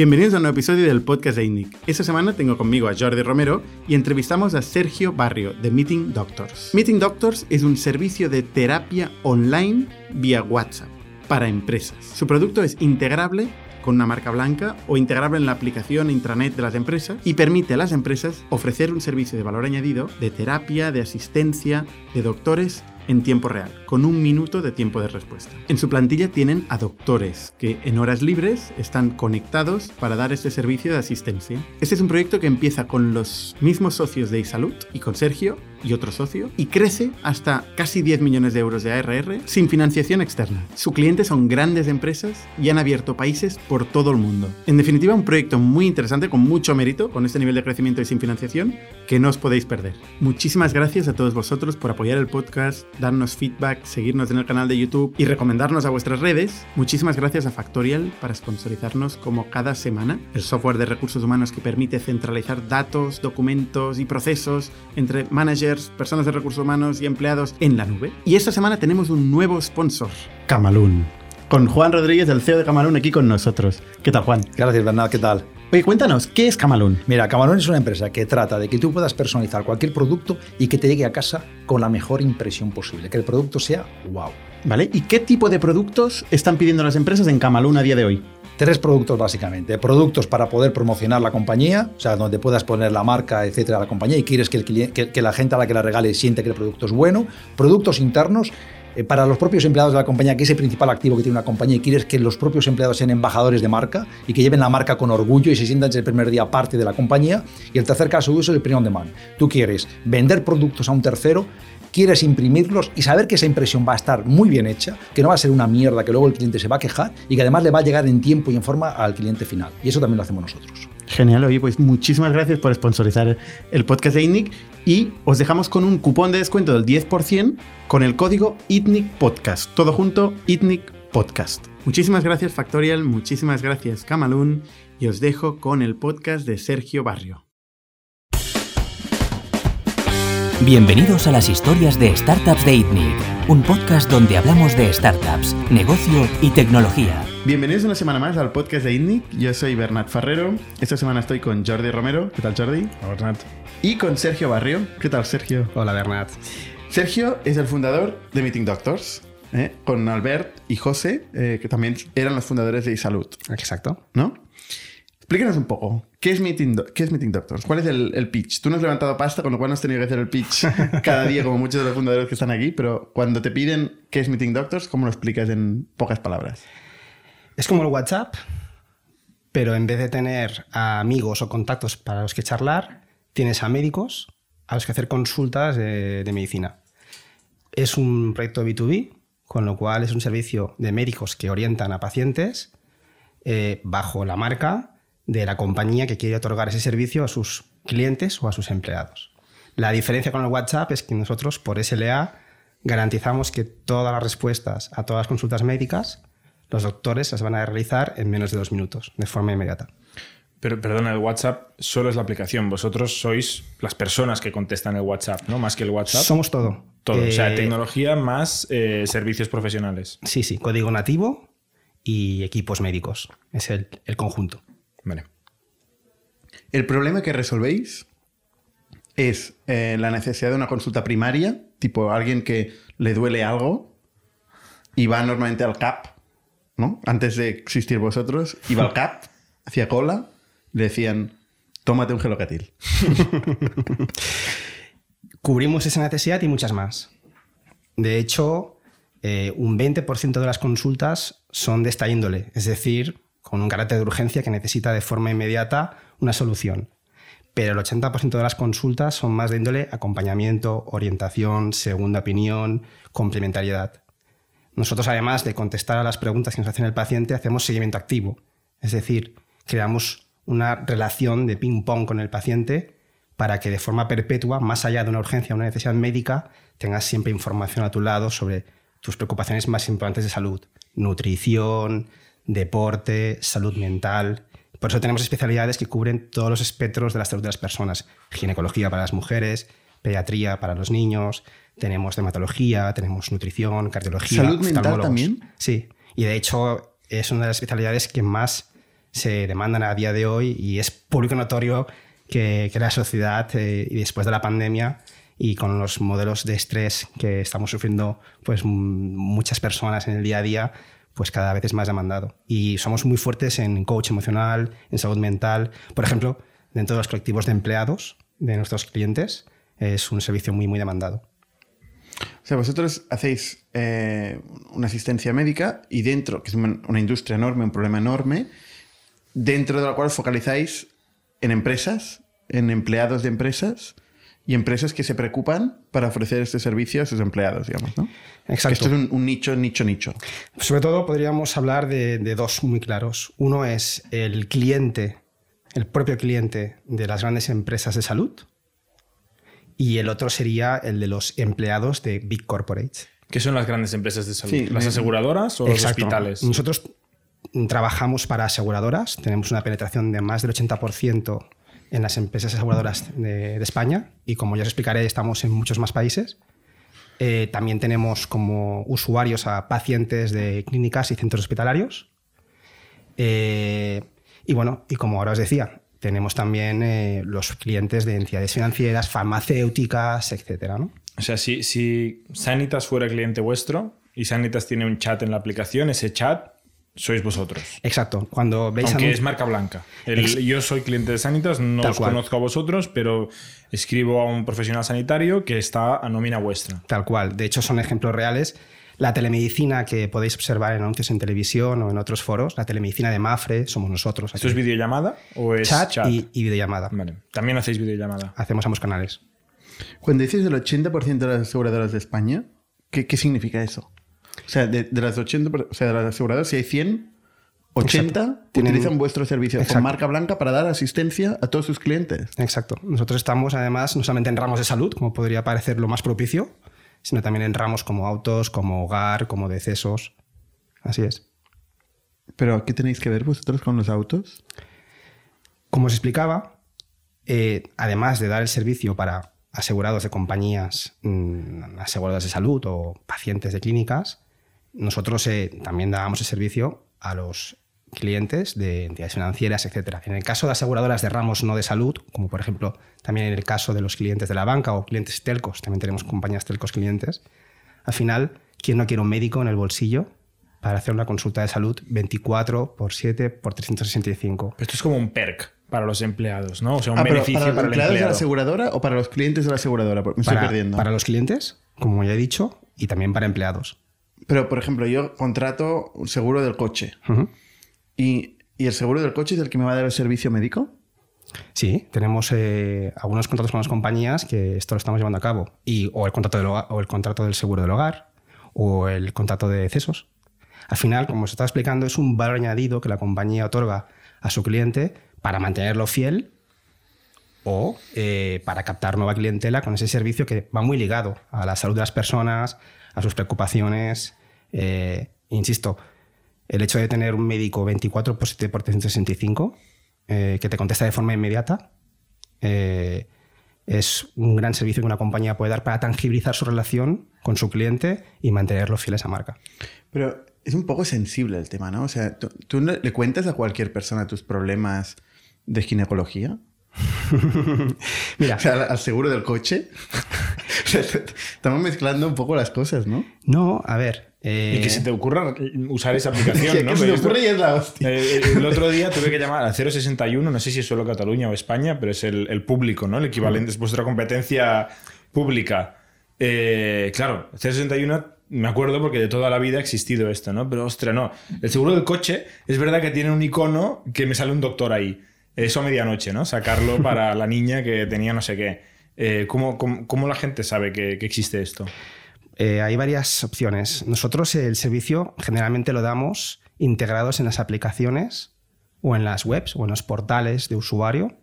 Bienvenidos a un nuevo episodio del podcast de INNIC. Esta semana tengo conmigo a Jordi Romero y entrevistamos a Sergio Barrio de Meeting Doctors. Meeting Doctors es un servicio de terapia online vía WhatsApp para empresas. Su producto es integrable con una marca blanca o integrable en la aplicación intranet de las empresas y permite a las empresas ofrecer un servicio de valor añadido de terapia, de asistencia, de doctores en tiempo real, con un minuto de tiempo de respuesta. En su plantilla tienen a doctores que en horas libres están conectados para dar este servicio de asistencia. Este es un proyecto que empieza con los mismos socios de iSalud y con Sergio y otro socio y crece hasta casi 10 millones de euros de ARR sin financiación externa. Su cliente son grandes empresas y han abierto países por todo el mundo. En definitiva, un proyecto muy interesante con mucho mérito, con este nivel de crecimiento y sin financiación, que no os podéis perder. Muchísimas gracias a todos vosotros por apoyar el podcast, darnos feedback, seguirnos en el canal de YouTube y recomendarnos a vuestras redes. Muchísimas gracias a Factorial para sponsorizarnos como cada semana el software de recursos humanos que permite centralizar datos, documentos y procesos entre managers personas de recursos humanos y empleados en la nube. Y esta semana tenemos un nuevo sponsor, Camalún. Con Juan Rodríguez, el CEO de Camalún, aquí con nosotros. ¿Qué tal, Juan? Gracias, Bernard. ¿Qué tal? Oye, cuéntanos, ¿qué es Camalún? Mira, Camalún es una empresa que trata de que tú puedas personalizar cualquier producto y que te llegue a casa con la mejor impresión posible, que el producto sea wow. ¿Vale? ¿Y qué tipo de productos están pidiendo las empresas en Camalún a día de hoy? Tres productos básicamente. Productos para poder promocionar la compañía, o sea, donde puedas poner la marca, etcétera, la compañía y quieres que, el que, la gente a la que la regale siente que el producto es bueno. Productos internos para los propios empleados de la compañía, que es el principal activo que tiene una compañía, y quieres que los propios empleados sean embajadores de marca y que lleven la marca con orgullo y se sientan desde el primer día parte de la compañía. Y el tercer caso es el premium demand. Tú quieres vender productos a un tercero quieres imprimirlos y saber que esa impresión va a estar muy bien hecha, que no va a ser una mierda que luego el cliente se va a quejar y que además le va a llegar en tiempo y en forma al cliente final. Y eso también lo hacemos nosotros. Genial, oye, pues muchísimas gracias por sponsorizar el podcast de ITNIC y os dejamos con un cupón de descuento del 10% con el código ITNIC Podcast. Todo junto, ITNIC Podcast. Muchísimas gracias Factorial, muchísimas gracias Camalún y os dejo con el podcast de Sergio Barrio. Bienvenidos a las historias de Startups de ITNIC, un podcast donde hablamos de startups, negocio y tecnología. Bienvenidos una semana más al podcast de ITNIC. Yo soy Bernat Ferrero. Esta semana estoy con Jordi Romero. ¿Qué tal, Jordi? Hola, Bernat. Y con Sergio Barrio. ¿Qué tal, Sergio? Hola, Bernat. Sergio es el fundador de Meeting Doctors. ¿eh? Con Albert y José, eh, que también eran los fundadores de iSalud. Exacto. ¿No? Explícanos un poco, ¿qué es Meeting, ¿qué es Meeting Doctors? ¿Cuál es el, pitch? Tú no has levantado pasta, con lo cual no has tenido que hacer el pitch cada día como muchos de los fundadores que están aquí, pero cuando te piden qué es Meeting Doctors, ¿cómo lo explicas en pocas palabras? Es como el WhatsApp, pero en vez de tener amigos o contactos para los que charlar, tienes a médicos a los que hacer consultas de, medicina. Es un proyecto B2B, con lo cual es un servicio de médicos que orientan a pacientes eh, bajo la marca de la compañía que quiere otorgar ese servicio a sus clientes o a sus empleados. La diferencia con el WhatsApp es que nosotros, por SLA, garantizamos que todas las respuestas a todas las consultas médicas, los doctores las van a realizar en menos de dos minutos, de forma inmediata. Pero perdona, el WhatsApp solo es la aplicación. Vosotros sois las personas que contestan el WhatsApp, ¿no? Más que el WhatsApp. Somos todo. Todo. o sea, eh, tecnología más eh, servicios profesionales. Sí, sí. Código nativo y equipos médicos. Es el conjunto. Vale. El problema que resolvéis es eh, la necesidad de una consulta primaria, tipo alguien que le duele algo y va normalmente al CAP, ¿no? Antes de existir vosotros, iba al CAP, hacía cola, le decían, tómate un gelocatil. Cubrimos esa necesidad y muchas más. De hecho, eh, un 20% de las consultas son de esta índole, es decir, con un carácter de urgencia que necesita de forma inmediata una solución. Pero el 80% de las consultas son más de índole acompañamiento, orientación, segunda opinión, complementariedad. Nosotros, además de contestar a las preguntas que nos hace el paciente, hacemos seguimiento activo. Es decir, creamos una relación de ping-pong con el paciente para que de forma perpetua, más allá de una urgencia o una necesidad médica, tengas siempre información a tu lado sobre tus preocupaciones más importantes de salud. Nutrición, deporte, salud mental. Por eso tenemos especialidades que cubren todos los espectros de la salud de las personas. Ginecología para las mujeres, pediatría para los niños, tenemos dermatología, tenemos nutrición, cardiología. ¿Salud mental también? Sí, y de hecho es una de las especialidades que más se demandan a día de hoy y es público notorio que, que la sociedad, eh, después de la pandemia y con los modelos de estrés que estamos sufriendo pues, muchas personas en el día a día, pues cada vez es más demandado. Y somos muy fuertes en coach emocional, en salud mental. Por ejemplo, dentro de los colectivos de empleados de nuestros clientes, es un servicio muy, muy demandado. O sea, vosotros hacéis eh, una asistencia médica y dentro, que es una industria enorme, un problema enorme, dentro de la cual focalizáis en empresas, en empleados de empresas y empresas que se preocupan para ofrecer este servicio a sus empleados, digamos, ¿no? Exacto. Esto es un, nicho, nicho, nicho. Sobre todo podríamos hablar de, de, dos muy claros. Uno es el cliente, el propio cliente de las grandes empresas de salud y el otro sería el de los empleados de Big Corporates. ¿Qué son las grandes empresas de salud? ¿Las aseguradoras o los hospitales? Nosotros trabajamos para aseguradoras, tenemos una penetración de más del 80% en las empresas aseguradoras de, España y como ya os explicaré, estamos en muchos más países. Eh, también tenemos como usuarios a pacientes de clínicas y centros hospitalarios. Eh, y bueno, y como ahora os decía, tenemos también eh, los clientes de entidades financieras, farmacéuticas, etcétera. ¿no? O sea, si, si Sanitas fuera cliente vuestro y Sanitas tiene un chat en la aplicación, ese chat sois vosotros. Exacto. Cuando veis Aunque es marca blanca. yo soy cliente de Sanitas, no os conozco a vosotros, pero escribo a un profesional sanitario que está a nómina vuestra. Tal cual. De hecho, son ejemplos reales. La telemedicina que podéis observar en anuncios en televisión o en otros foros, la telemedicina de Mafre, somos nosotros. ¿Esto es videollamada o es chat, Y, videollamada? Vale. También hacéis videollamada. Hacemos ambos canales. Cuando dices el 80% de las aseguradoras de España, ¿qué, qué significa eso? O sea, de, las 80, o sea, de las aseguradoras, si hay 100, 80 utilizan vuestro servicio con marca blanca para dar asistencia a todos sus clientes. Exacto. Nosotros estamos además no solamente en ramos de salud, como podría parecer lo más propicio, sino también en ramos como autos, como hogar, como decesos. Así es. ¿Pero qué tenéis que ver vosotros con los autos? Como os explicaba, eh, además de dar el servicio para asegurados de compañías mm, aseguradas de salud o pacientes de clínicas, nosotros eh, también dábamos el servicio a los clientes de entidades financieras, etc. En el caso de aseguradoras de ramos no de salud, como por ejemplo también en el caso de los clientes de la banca o clientes telcos, también tenemos compañías telcos clientes, al final, ¿quién no quiere un médico en el bolsillo para hacer una consulta de salud 24 por 7 por 365? Esto es como un perk para los empleados, ¿no? O sea, un ah, beneficio para, los empleados de la aseguradora o para los clientes de la aseguradora? Me estoy perdiendo. Para los clientes, como ya he dicho, y también para empleados. Pero, por ejemplo, yo contrato un seguro del coche. ¿Y, el seguro del coche es el que me va a dar el servicio médico? Sí, tenemos eh, algunos contratos con las compañías que esto lo estamos llevando a cabo. Y, o, el contrato del o el contrato del seguro del hogar o el contrato de cesos. Al final, como se está explicando, es un valor añadido que la compañía otorga a su cliente para mantenerlo fiel o eh, para captar nueva clientela con ese servicio que va muy ligado a la salud de las personas, a sus preocupaciones. Eh, insisto, el hecho de tener un médico 24 por 7 por 365 eh, que te contesta de forma inmediata es un gran servicio que una compañía puede dar para tangibilizar su relación con su cliente y mantenerlo fiel a esa marca. Pero es un poco sensible el tema, ¿no? O sea, ¿tú, tú le cuentas a cualquier persona tus problemas de ginecología? Mira. O sea, al seguro del coche. Estamos mezclando un poco las cosas, ¿no? No, a ver. Eh, y que se te ocurra usar esa aplicación, ¿no? se te ocurre y es la hostia. Eh, eh, el otro día tuve que llamar al 061, no sé si es solo Cataluña o España, pero es el, público, ¿no? El equivalente, es vuestra competencia pública. claro, 061 me acuerdo porque de toda la vida ha existido esto, ¿no? Pero ostras, no. El seguro del coche es verdad que tiene un icono que me sale un doctor ahí. Eso a medianoche, ¿no? Sacarlo para la niña que tenía no sé qué. Eh, ¿cómo, la gente sabe que, existe esto? Eh, hay varias opciones. Nosotros el servicio generalmente lo damos integrados en las aplicaciones o en las webs o en los portales de usuario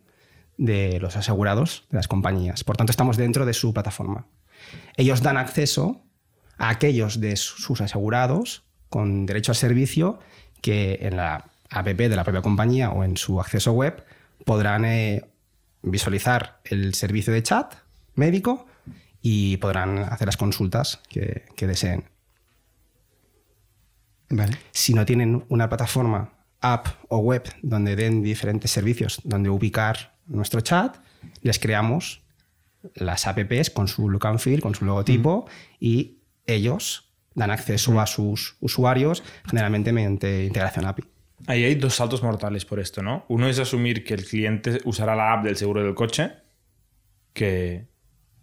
de los asegurados de las compañías. Por tanto, estamos dentro de su plataforma. Ellos dan acceso a aquellos de sus asegurados con derecho al servicio que en la app de la propia compañía o en su acceso web podrán eh, visualizar el servicio de chat médico y podrán hacer las consultas que, deseen. Si no tienen una plataforma app o web donde den diferentes servicios donde ubicar nuestro chat, les creamos las apps con su look and feel, con su logotipo y ellos dan acceso a sus usuarios generalmente mediante integración API. Ahí hay dos saltos mortales por esto, ¿no? Uno es asumir que el cliente usará la app del seguro del coche, que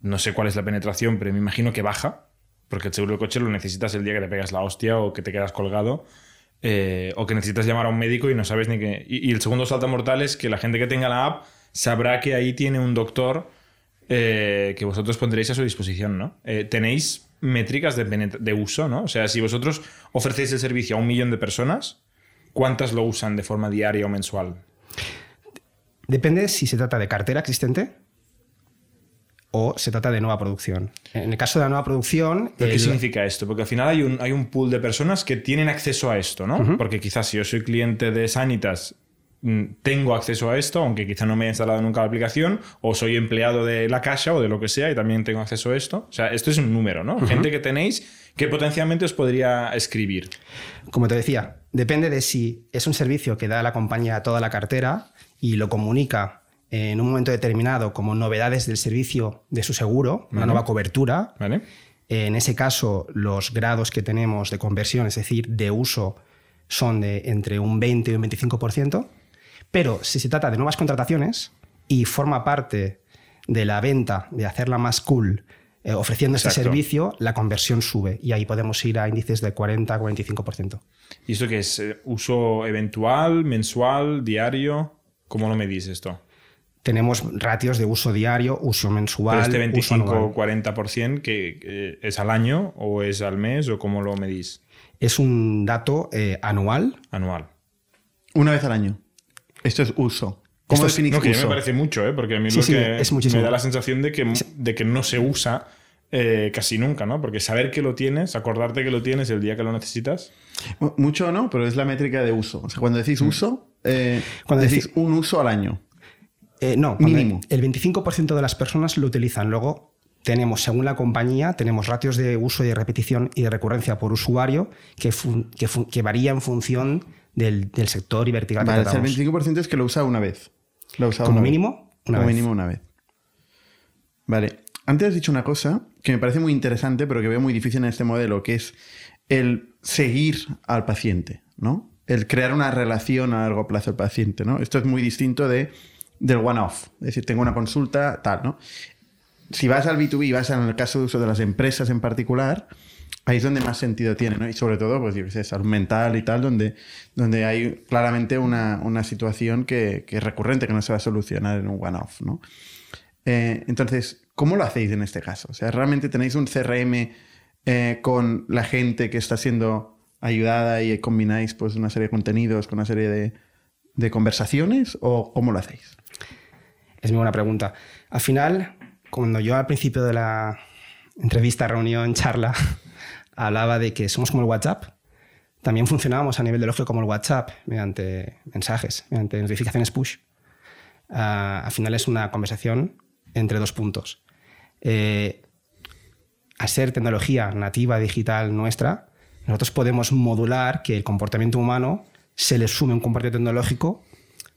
no sé cuál es la penetración, pero me imagino que baja, porque el seguro del coche lo necesitas el día que te pegas la hostia o que te quedas colgado. Eh, o que necesitas llamar a un médico y no sabes ni qué. Y, el segundo salto mortal es que la gente que tenga la app sabrá que ahí tiene un doctor eh, que vosotros pondréis a su disposición, ¿no? Eh, tenéis métricas de, de, uso, ¿no? O sea, si vosotros ofrecéis el servicio a un millón de personas, ¿cuántas lo usan de forma diaria o mensual? Depende si se trata de cartera existente o se trata de nueva producción. En el caso de la nueva producción... qué significa esto? Porque al final hay un, hay un pool de personas que tienen acceso a esto, ¿no? Porque quizás si yo soy cliente de Sanitas mm, tengo acceso a esto, aunque quizá no me haya instalado nunca la aplicación, o soy empleado de la caja o de lo que sea y también tengo acceso a esto. O sea, esto es un número, ¿no? Gente que tenéis que potencialmente os podría escribir. Como te decía, depende de si es un servicio que da la compañía a toda la cartera y lo comunica en un momento determinado como novedades del servicio de su seguro, una nueva cobertura. En ese caso, los grados que tenemos de conversión, es decir, de uso, son de entre un 20 y un 25%. Pero si se trata de nuevas contrataciones y forma parte de la venta, de hacerla más cool, eh, ofreciendo este servicio, la conversión sube y ahí podemos ir a índices de 40-45%. ¿Y esto qué es? Eh, ¿Uso eventual, mensual, diario? ¿Cómo lo medís esto? Tenemos ratios de uso diario, uso mensual. este 25-40% que es al año o es al mes o cómo lo medís? Es un dato eh, anual. Anual. Una vez al año. Esto es uso. ¿Cómo definís no, que me parece mucho, ¿eh? porque a mí me da la sensación de que, de que no se usa eh, casi nunca, ¿no? Porque saber que lo tienes, acordarte que lo tienes el día que lo necesitas. Mucho no, pero es la métrica de uso. O sea, cuando decís mm. uso, eh, cuando decís un uso al año. Eh, no, mínimo. El 25% de las personas lo utilizan. Luego tenemos, según la compañía, tenemos ratios de uso y de repetición y de recurrencia por usuario que, que, varía en función del, sector y vertical vale, que el 25% es que lo usa una vez. Lo usa Como mínimo, una Como mínimo una vez. Vale. Antes has dicho una cosa que me parece muy interesante, pero que veo muy difícil en este modelo, que es el seguir al paciente, ¿no? El crear una relación a largo plazo al paciente, ¿no? Esto es muy distinto de del one-off. Es decir, tengo una consulta, tal, ¿no? Si vas al B2B, vas en el caso de uso de las empresas en particular, ahí es donde más sentido tiene, ¿no? Y sobre todo, pues, yo sé, salud mental y tal, donde, donde hay claramente una, una situación que, que, es recurrente, que no se va a solucionar en un one-off, ¿no? Eh, entonces, ¿cómo lo hacéis en este caso? O sea, ¿realmente tenéis un CRM eh, con la gente que está siendo ayudada y combináis pues una serie de contenidos con una serie de, de conversaciones o cómo lo hacéis? Es muy buena pregunta. Al final, cuando yo al principio de la entrevista, reunión, charla, hablaba de que somos como el WhatsApp, también funcionábamos a nivel de lógico como el WhatsApp, mediante mensajes, mediante notificaciones push. Ah, al final es una conversación entre dos puntos. Eh, al ser tecnología nativa digital nuestra, nosotros podemos modular que el comportamiento humano se le sume un comportamiento tecnológico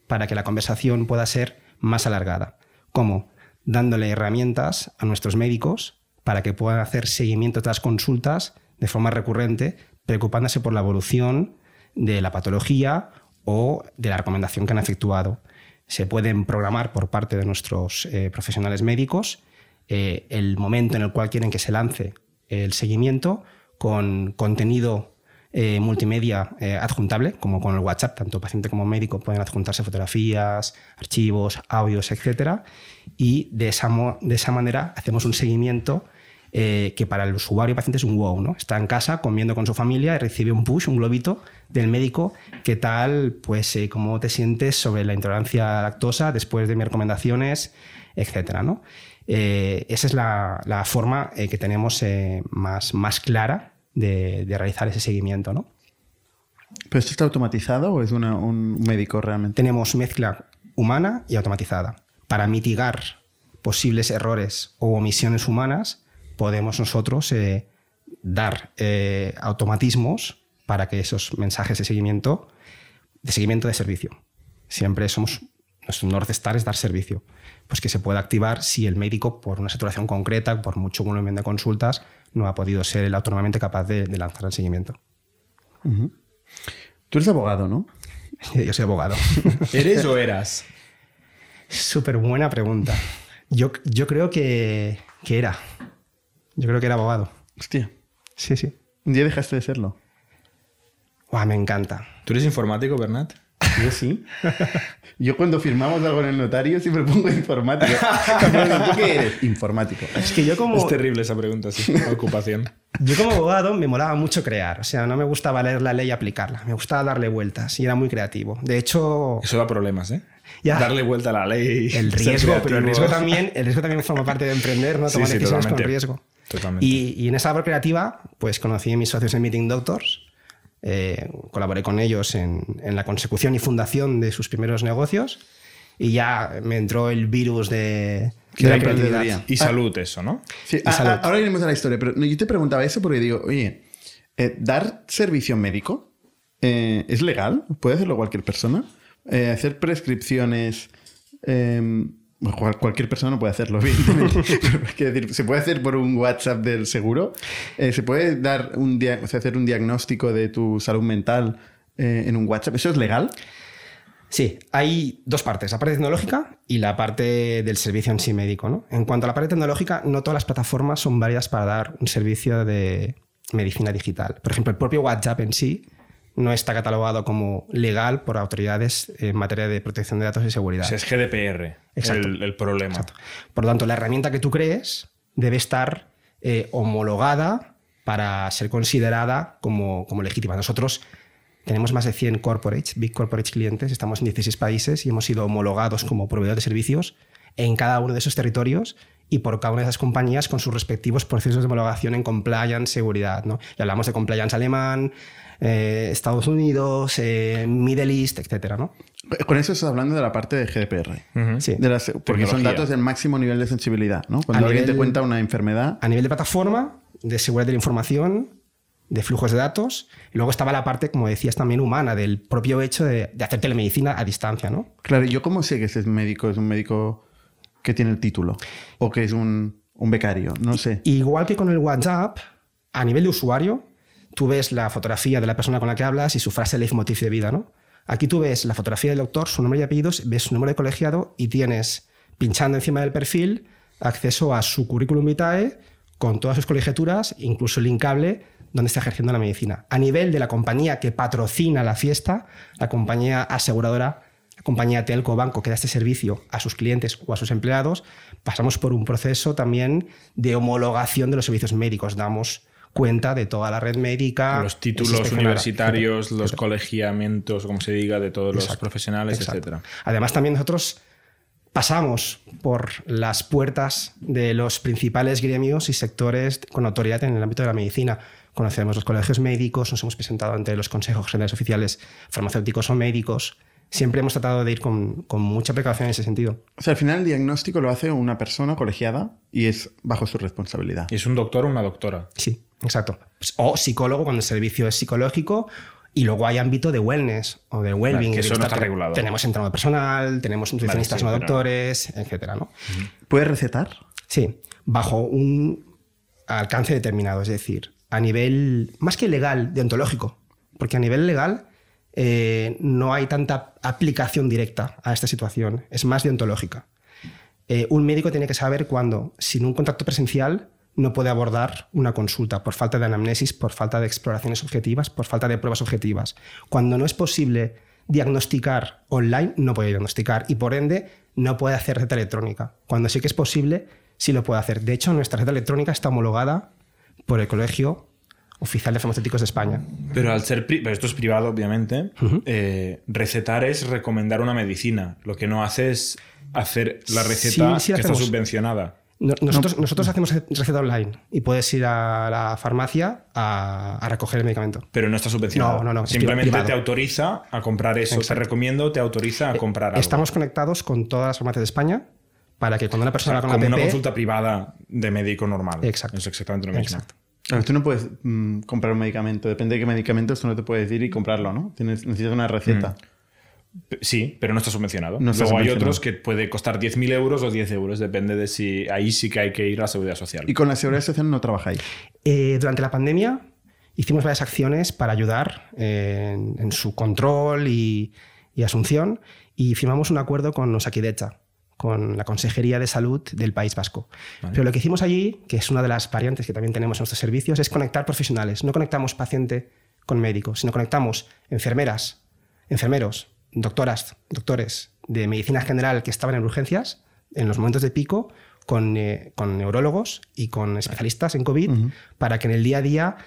para que la conversación pueda ser más alargada. ¿Cómo? Dándole herramientas a nuestros médicos para que puedan hacer seguimiento las consultas de forma recurrente, preocupándose por la evolución de la patología o de la recomendación que han efectuado. Se pueden programar por parte de nuestros eh, profesionales médicos eh, el momento en el cual quieren que se lance el seguimiento con contenido eh, multimedia eh, adjuntable, como con el WhatsApp, tanto paciente como médico pueden adjuntarse fotografías, archivos, audios, etc. Y de esa, de esa manera hacemos un seguimiento eh, que para el usuario paciente es un wow, ¿no? Está en casa comiendo con su familia y recibe un push, un globito del médico, ¿qué tal? Pues cómo te sientes sobre la intolerancia a lactosa después de mis recomendaciones, etcétera, ¿no? esa es la, la forma que tenemos más, más clara de, realizar ese seguimiento. ¿no? ¿Pero esto está automatizado o es un médico realmente? Tenemos mezcla humana y automatizada. Para mitigar posibles errores o omisiones humanas, podemos nosotros eh, dar eh, automatismos para que esos mensajes de seguimiento de seguimiento de servicio. Siempre somos, nuestro North Star es dar servicio. Pues que se pueda activar si el médico, por una saturación concreta, por mucho volumen de consultas, no ha podido ser él autónomamente capaz de, de lanzar el seguimiento. Tú eres abogado, ¿no? Yo soy abogado. ¿Eres o eras? Súper buena pregunta. Yo, yo creo que, que era. Yo creo que era abogado. Hostia. Sí, sí. Un día dejaste de serlo. Guau, me encanta. ¿Tú eres informático, Bernat? Yo sí. Yo cuando firmamos algo en el notario siempre pongo informático. ¿Tú qué eres? Informático. Es que yo como, Es terrible esa pregunta, sí. Ocupación. yo como abogado me molaba mucho crear. O sea, no me gustaba leer la ley y aplicarla. Me gustaba darle vueltas y era muy creativo. De hecho, Eso da problemas, ¿eh? Ya. Darle vuelta a la ley. el riesgo, pero el riesgo también, el riesgo también forma parte de emprender, ¿no? Tomar sí, decisiones con riesgo. Totalmente. Y, y en esa labor creativa, pues conocí a mis socios en Meeting Doctors, eh, colaboré con ellos en, en la consecución y fundación de sus primeros negocios y ya me entró el virus de, de la emprendeduría. Y salud, eso, ¿no? Sí, Y a- salud. a- ahora iremos a la historia, pero yo te preguntaba eso porque digo, oye, eh, ¿dar servicio médico eh, es legal? ¿Puede hacerlo cualquier persona? Eh, ¿Hacer prescripciones? Cualquier persona puede hacerlo, evidentemente. Quiero decir, ¿Se puede hacer por un WhatsApp del seguro? Eh, ¿Se puede dar un dia- o sea, hacer un diagnóstico de tu salud mental eh, en un WhatsApp? ¿Eso es legal? Sí, hay dos partes, la parte tecnológica y la parte del servicio en sí médico. ¿no? En cuanto a la parte tecnológica, no todas las plataformas son válidas para dar un servicio de medicina digital. Por ejemplo, el propio WhatsApp en sí no está catalogado como legal por autoridades en materia de protección de datos y O seguridad. sea, es GDPR Exacto. el, el problema. Por lo tanto, la herramienta que tú crees debe estar eh, homologada para ser considerada como, como legítima. Nosotros tenemos más de 100 corporates, big corporate clientes, estamos en 16 países y hemos sido homologados como proveedor de servicios en cada uno de esos territorios y por cada una de esas compañías con sus respectivos procesos de homologación en compliance, seguridad. ¿no? Y hablamos de compliance alemán, eh, Estados Unidos, eh, Middle East, etcétera, ¿no? Con eso estás hablando de la parte de GDPR. Sí. De las- porque son datos del máximo nivel de sensibilidad, ¿no? Cuando A alguien te cuenta una enfermedad, a nivel de plataforma, de seguridad de la información, de flujos de datos. Y luego estaba la parte, como decías, también humana, del propio hecho de, de hacer telemedicina a distancia, ¿no? Claro, ¿yo cómo sé que ese médico es un médico que tiene el título? ¿O que es un, un becario? No sé. Igual que con el WhatsApp, a nivel de usuario, tú ves la fotografía de la persona con la que hablas y su frase leitmotiv de vida, ¿no? Aquí tú ves la fotografía del doctor, su nombre y apellidos, ves su número de colegiado y tienes, pinchando encima del perfil, acceso a su currículum vitae con todas sus colegiaturas, incluso linkable donde está ejerciendo la medicina. A nivel de la compañía que patrocina la fiesta, la compañía aseguradora, compañía telco o banco que da este servicio a sus clientes o a sus empleados, pasamos por un proceso también de homologación de los servicios médicos. Damos cuenta de toda la red médica. Los títulos universitarios, los etcétera. colegiamientos, como se diga, de todos los profesionales, exacto. etcétera. Además, también nosotros pasamos por las puertas de los principales gremios y sectores con autoridad en el ámbito de la medicina. Conocemos los colegios médicos, nos hemos presentado ante los consejos generales oficiales farmacéuticos o médicos. Siempre hemos tratado de ir con, con mucha precaución en ese sentido. O sea, al final el diagnóstico lo hace una persona colegiada y es bajo su responsabilidad. Y es un doctor o una doctora. Sí, exacto. Pues, O psicólogo cuando el servicio es psicológico y luego hay ámbito de wellness o de well-being. que eso no está regulado. Tenemos entrenador personal, tenemos nutricionistas sí, no pero- doctores, etcétera, ¿no? ¿Puedes recetar? Sí, bajo un alcance determinado, es decir, a nivel más que legal, deontológico, porque a nivel legal eh, no hay tanta aplicación directa a esta situación, es más deontológica. Eh, un médico tiene que saber cuándo, sin un contacto presencial, no puede abordar una consulta por falta de anamnesis, por falta de exploraciones objetivas, por falta de pruebas objetivas. Cuando no es posible diagnosticar online, no puede diagnosticar y por ende no puede hacer receta electrónica. Cuando sí que es posible, sí lo puede hacer. De hecho, nuestra receta electrónica está homologada por el Colegio Oficial de Farmacéuticos de España. Pero al ser pero esto es privado, obviamente, eh, recetar es recomendar una medicina. Lo que no hace es hacer la receta Sí, sí la que está subvencionada. No- Nosotros, hacemos receta online y puedes ir a la farmacia a, a recoger el medicamento. Pero no está subvencionada. No, no, no, Simplemente privado. te autoriza a comprar eso. Exacto. Te recomiendo, te autoriza a comprar algo. Estamos conectados con todas las farmacias de España para que cuando una O persona sea, con como la una consulta privada de médico normal. Exacto. Es exactamente lo mismo. Exacto. Claro, tú no puedes mm, comprar un medicamento. Depende de qué medicamento, esto no te puedes ir y comprarlo, ¿no? Tienes, necesitas una receta. P- Sí, pero no está subvencionado. No está Luego hay otros que puede costar 10.000 euros o 10 euros, depende de si ahí sí que hay que ir a la seguridad social. Y con la seguridad social no trabajáis. Eh, durante la pandemia hicimos varias acciones para ayudar eh, en, en su control y, y asunción y firmamos un acuerdo con Osakidecha, con la Consejería de Salud del País Vasco. Pero lo que hicimos allí, que es una de las variantes que también tenemos en nuestros servicios, es conectar profesionales. No conectamos paciente con médico, sino conectamos enfermeras, enfermeros, doctoras, doctores de medicina general que estaban en urgencias en los momentos de pico con, eh, con neurólogos y con especialistas en COVID para que en el día a día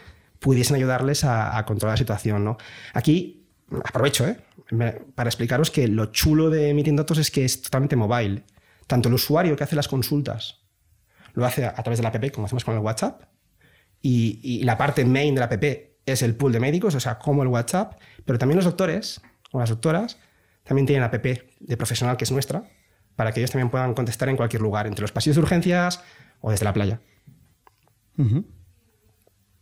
pudiesen ayudarles a, a controlar la situación. ¿no? Aquí aprovecho ¿eh? Para explicaros que lo chulo de Meeting Doctors es que es totalmente mobile. Tanto el usuario que hace las consultas lo hace a, través de la app, como hacemos con el WhatsApp, y, la parte main de la app es el pool de médicos, o sea, como el WhatsApp, pero también los doctores o las doctoras también tienen app de profesional que es nuestra, para que ellos también puedan contestar en cualquier lugar, entre los pasillos de urgencias o desde la playa.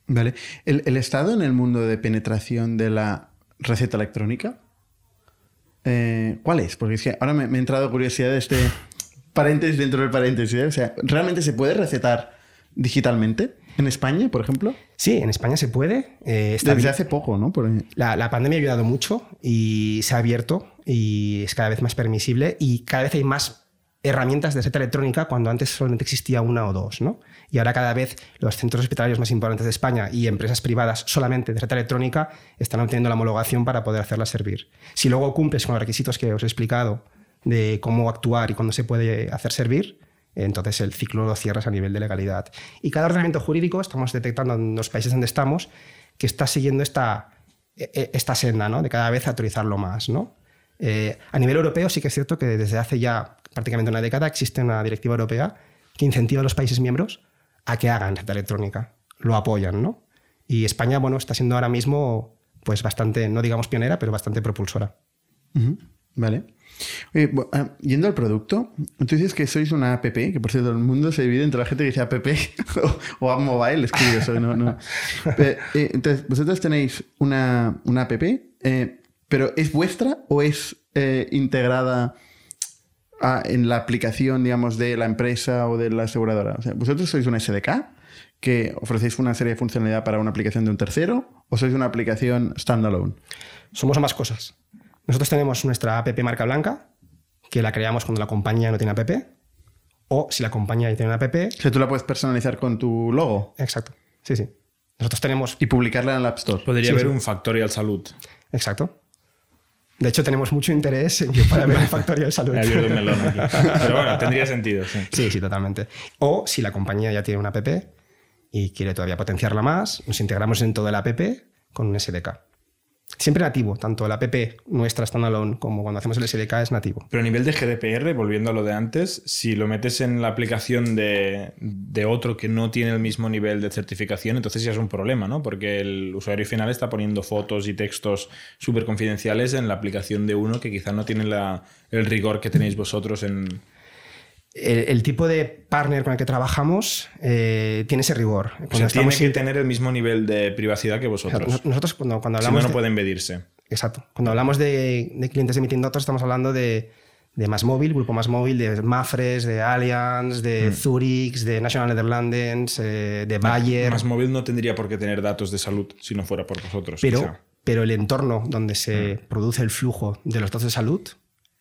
Vale. ¿El, el estado en el mundo de penetración de la receta electrónica? Eh, ¿Cuál es? Porque es que ahora me, me ha entrado curiosidad de este paréntesis dentro del paréntesis. ¿eh? O sea, ¿realmente se puede recetar digitalmente en España, por ejemplo? Sí, en España se puede. eh, está Desde hace poco, ¿no? Por- La, la pandemia ha ayudado mucho y se ha abierto y es cada vez más permisible y cada vez hay más herramientas de receta electrónica cuando antes solamente existía una o dos. ¿no? Y ahora cada vez los centros hospitalarios más importantes de España y empresas privadas solamente de receta electrónica están obteniendo la homologación para poder hacerla servir. Si luego cumples con los requisitos que os he explicado de cómo actuar y cuándo se puede hacer servir, entonces el ciclo lo cierras a nivel de legalidad. Y cada ordenamiento jurídico estamos detectando en los países donde estamos que está siguiendo esta, e- e- esta senda, ¿no? De cada vez autorizarlo más, ¿no? Eh, a nivel europeo sí que es cierto que desde hace ya prácticamente una década existe una directiva europea que incentiva a los países miembros a que hagan receta electrónica, lo apoyan, ¿no? Y España, bueno, está siendo ahora mismo pues bastante, no digamos pionera, pero bastante propulsora. Vale. Ah, yendo al producto, tú dices que sois una app, que por cierto, el mundo se divide entre la gente que dice app o, o app mobile, es curioso, no, no. Pe- eh, entonces, vosotros tenéis una, una app, eh, pero ¿es vuestra o es eh, integrada a- en la aplicación, digamos, de la empresa o de la aseguradora? O sea, ¿vosotros sois una SDK que ofrecéis una serie de funcionalidad para una aplicación de un tercero o sois una aplicación standalone? Somos ambas cosas. Nosotros tenemos nuestra app marca blanca, que la creamos cuando la compañía no tiene app, o si la compañía ya tiene una app, O sea, tú la puedes personalizar con tu logo. exacto. Sí, sí. Nosotros tenemos y publicarla en el App Store. Podría Sí, haber sí. un Factorial Salud. Exacto. De hecho, tenemos mucho interés pueda haber un Factorial de salud. Melón aquí. Pero bueno, tendría sentido. Sí. Sí, sí, totalmente. O si la compañía ya tiene una app y quiere todavía potenciarla más, nos integramos en toda la app con un SDK. Siempre nativo, tanto la app nuestra standalone como cuando hacemos el SDK es nativo. Pero a nivel de GDPR, volviendo a lo de antes, si lo metes en la aplicación de, de otro que no tiene el mismo nivel de certificación, entonces ya es un problema, ¿no? Porque el usuario final está poniendo fotos y textos súper confidenciales en la aplicación de uno que quizá no tiene la- el rigor que tenéis vosotros en... El, el tipo de partner con el que trabajamos eh, tiene ese rigor. O sea, tiene que tener el mismo nivel de privacidad que o sea, vosotros. nos- nosotros cuando, cuando Si no, hablamos no de- pueden medirse. Exacto. Cuando hablamos de, de clientes de Meeting Doctors, estamos hablando de, de Más Móvil, Grupo Más Móvil, de Mafres, de Allianz, Mm. de Zurich, de National Netherlands, eh, de Bayer. Más móvil no tendría por qué tener datos de salud si no fuera por vosotros. pero, quizá. pero el entorno donde se Mm. produce el flujo de los datos de salud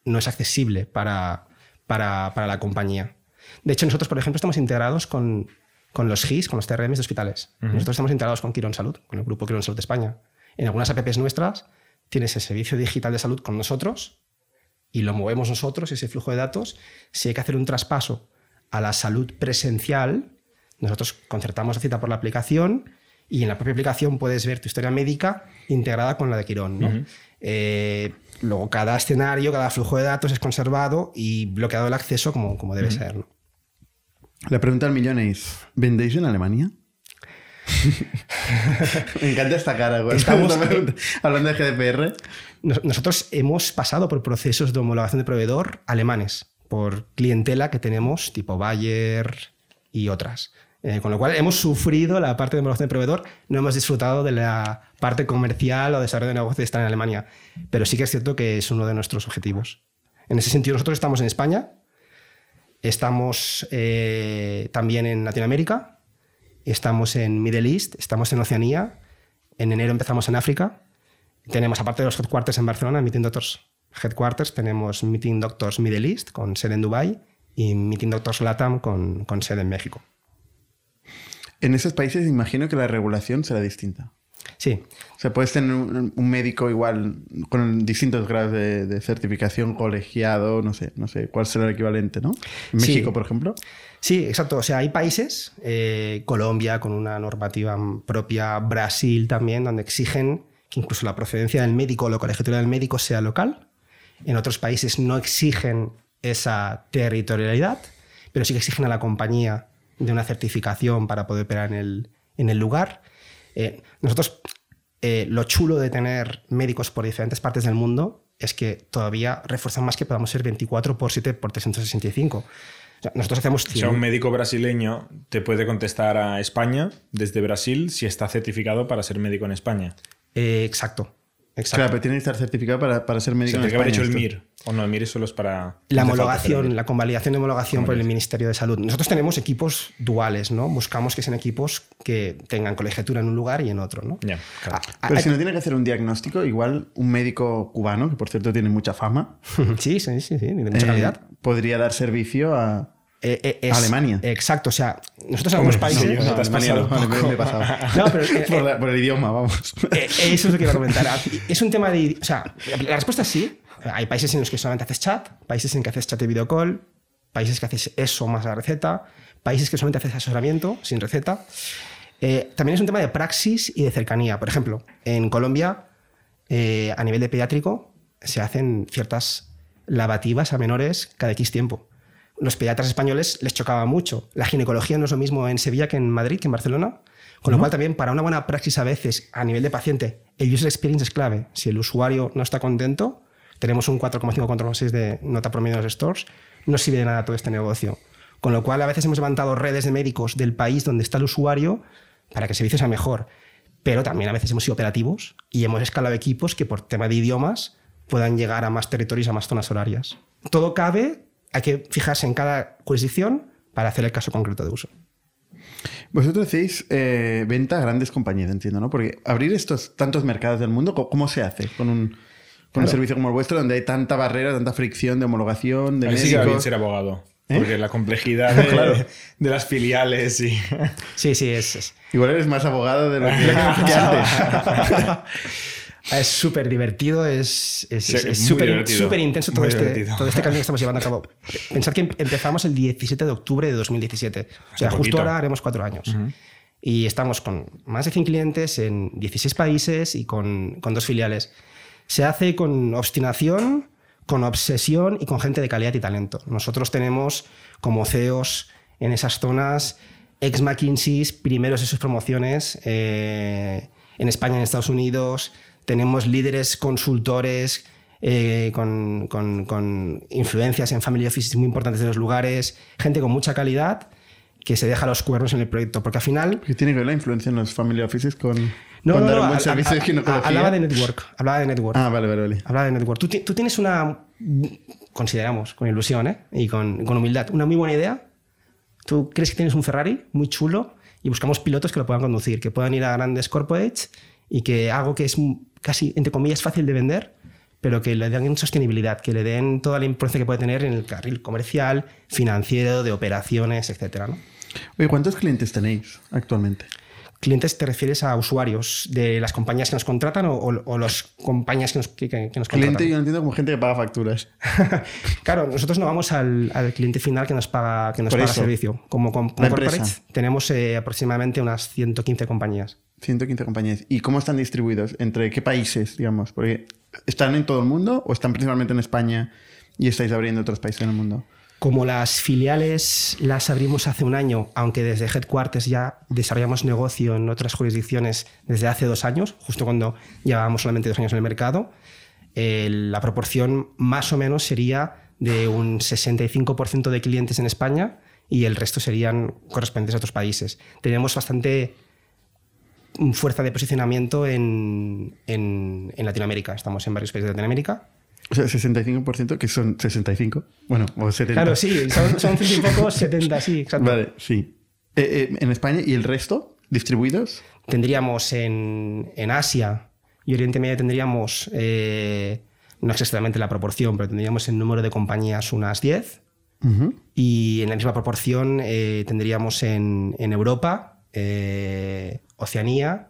no es accesible para, para, para la compañía. De hecho, nosotros, por ejemplo, estamos integrados con, con los GIS, con los TRMs de hospitales. Nosotros estamos integrados con Quirón Salud, con el grupo Quirón Salud de España. En algunas apps nuestras tienes el servicio digital de salud con nosotros y lo movemos nosotros, ese flujo de datos. Si hay que hacer un traspaso a la salud presencial, nosotros concertamos la cita por la aplicación y en la propia aplicación puedes ver tu historia médica integrada con la de Quirón. ¿no? Eh, luego, cada escenario, cada flujo de datos es conservado y bloqueado el acceso como, como debe ser. ¿no? La pregunta al millón es: ¿vendéis en Alemania? Me encanta esta cara, güey. Estamos-. Hablando de GDPR. Nos- Nosotros hemos pasado por procesos de homologación de proveedor alemanes, por clientela que tenemos, tipo Bayer y otras. Eh, con lo cual hemos sufrido la parte de homologación de proveedor, no hemos disfrutado de la parte comercial o desarrollo de negocio de estar en Alemania. Pero sí que es cierto que es uno de nuestros objetivos. En ese sentido, nosotros estamos en España, estamos eh, también en Latinoamérica, estamos en Middle East, estamos en Oceanía, en enero empezamos en África, tenemos aparte de los headquarters en Barcelona, Meeting Doctors Headquarters, tenemos Meeting Doctors Middle East con sede en Dubai y Meeting Doctors Latam con, con sede en México. En esos países imagino que la regulación será distinta. Sí. O sea, puedes tener un, un médico igual con distintos grados de, de, certificación, colegiado, no sé, no sé cuál será el equivalente, ¿no? En Sí. México, por ejemplo. Sí, exacto. O sea, hay países, eh, Colombia con una normativa propia, Brasil también, donde exigen que incluso la procedencia del médico o la colegiatura del médico sea local. En otros países no exigen esa territorialidad, pero sí que exigen a la compañía de una certificación para poder operar en el, en el lugar. Eh, nosotros, eh, lo chulo de tener médicos por diferentes partes del mundo es que todavía refuerzan más que podamos ser 24 por 7 por 365. O sea, nosotros hacemos O sea, un médico brasileño te puede contestar a España desde Brasil si está certificado para ser médico en España. Eh, exacto. Exacto. Claro, pero tiene que estar certificado para, para ser médico tiene que haber hecho el. MIR. O no, el MIR solo es para. La homologación, la convalidación de homologación por el Ministerio de Salud. Nosotros tenemos equipos duales, ¿no? Buscamos que sean equipos que tengan colegiatura en un lugar y en otro, ¿no? Ya, claro. Ah, Pero ah, si no tiene que hacer un diagnóstico, igual un médico cubano, que por cierto tiene mucha fama, Sí, sí, sí, sí, de mucha eh, calidad. podría dar servicio a... Eh, eh, es- Alemania. Exacto, o sea, nosotros en algunos países... pasado. no, Alemania me he pasado. No, pero, eh, por, la- por el idioma, vamos. Eh, eso es lo que iba a comentar. Es un tema de. O sea, la respuesta es sí. Hay países en los que solamente haces chat, países en que haces chat de video call, países que haces eso más la receta, países que solamente haces asesoramiento sin receta. Eh, también es un tema de praxis y de cercanía. Por ejemplo, en Colombia, eh, a nivel de pediátrico, se hacen ciertas lavativas a menores cada X tiempo. Los pediatras españoles les chocaba mucho. La ginecología no es lo mismo en Sevilla que en Madrid, que en Barcelona. Con lo cual también para una buena praxis a veces a nivel de paciente, el user experience es clave. Si el usuario no está contento, tenemos un 4,5-4,6 de nota promedio en los stores, no sirve de nada todo este negocio. Con lo cual a veces hemos levantado redes de médicos del país donde está el usuario para que el servicio sea mejor. Pero también a veces hemos sido operativos y hemos escalado equipos que por tema de idiomas puedan llegar a más territorios, a más zonas horarias. Todo cabe, hay que fijarse en cada jurisdicción para hacer el caso concreto de uso. Vosotros hacéis eh, venta a grandes compañías, entiendo, ¿no? Porque abrir estos tantos mercados del mundo, ¿cómo, se hace con un, con un servicio como el vuestro donde hay tanta barrera, tanta fricción de homologación, de Ahí sí que va bien médicos? ser abogado. ¿Eh? Porque la complejidad de, Claro. de las filiales y. Sí, sí, es, es, Igual eres más abogado de lo que, que antes. es súper divertido, es es- Sí, es- es es súper divertido. súper intenso todo Muy este, todo este camino que estamos llevando a cabo. Pensar que em- empezamos el 17 de octubre de 2017. O sea, Hace justo poquito. ahora haremos cuatro años. Y estamos con más de 100 clientes en 16 países y con, con dos filiales. Se hace con obstinación, con obsesión y con gente de calidad y talento. Nosotros tenemos como CEOs en esas zonas ex McKinsey, primeros de sus promociones eh, en España en Estados Unidos. Tenemos líderes consultores eh, con, con- con influencias en family offices muy importantes de los lugares, gente con mucha calidad que se deja los cuernos en el proyecto, porque al final ¿Qué tiene que ver la influencia en los family offices con, no, con no, dar no, buen a- servicio a- de ginecología? Hablaba de network. Hablaba de network. Ah, vale, vale, vale. Hablaba de network. Tú, tú tienes una, consideramos, con ilusión ¿eh? y con, con humildad, una muy buena idea. Tú crees que tienes un Ferrari muy chulo y buscamos pilotos que lo puedan conducir, que puedan ir a grandes corporates y que algo que es casi, entre comillas, fácil de vender, pero que le den sostenibilidad, que le den toda la importancia que puede tener en el carril comercial, financiero, de operaciones, etcétera, ¿no? Oye, ¿cuántos clientes tenéis actualmente? ¿Clientes te refieres a usuarios de las compañías que nos contratan o, o, o las compañías que nos, que, que nos contratan? Cliente yo lo entiendo como gente que paga facturas. claro, nosotros no vamos al, al cliente final que nos paga, que nos Por paga eso. servicio. Como, como La corporate tenemos eh, aproximadamente unas 115 compañías. 115 compañías. ¿Y cómo están distribuidos? ¿Entre qué países, digamos? Porque ¿están en todo el mundo o están principalmente en España y estáis abriendo otros países en el mundo? Como las filiales las abrimos hace un año, aunque desde Headquarters ya desarrollamos negocio en otras jurisdicciones desde hace dos años, justo cuando llevábamos solamente dos años en el mercado, eh, la proporción más o menos sería de un 65% de clientes en España y el resto serían correspondientes a otros países. Tenemos bastante fuerza de posicionamiento en, en, en Latinoamérica. Estamos en varios países de Latinoamérica. O sea, 65%, que son 65. Bueno, o 70. Claro, sí, son, son 100 y poco, 70, sí, exacto. Vale, sí. Eh, eh, ¿En España y el resto distribuidos? Tendríamos en, en Asia y Oriente Medio tendríamos, eh, no exactamente la proporción, pero tendríamos en número de compañías unas 10. Ujú. Y en la misma proporción eh, tendríamos en, en Europa, Oceanía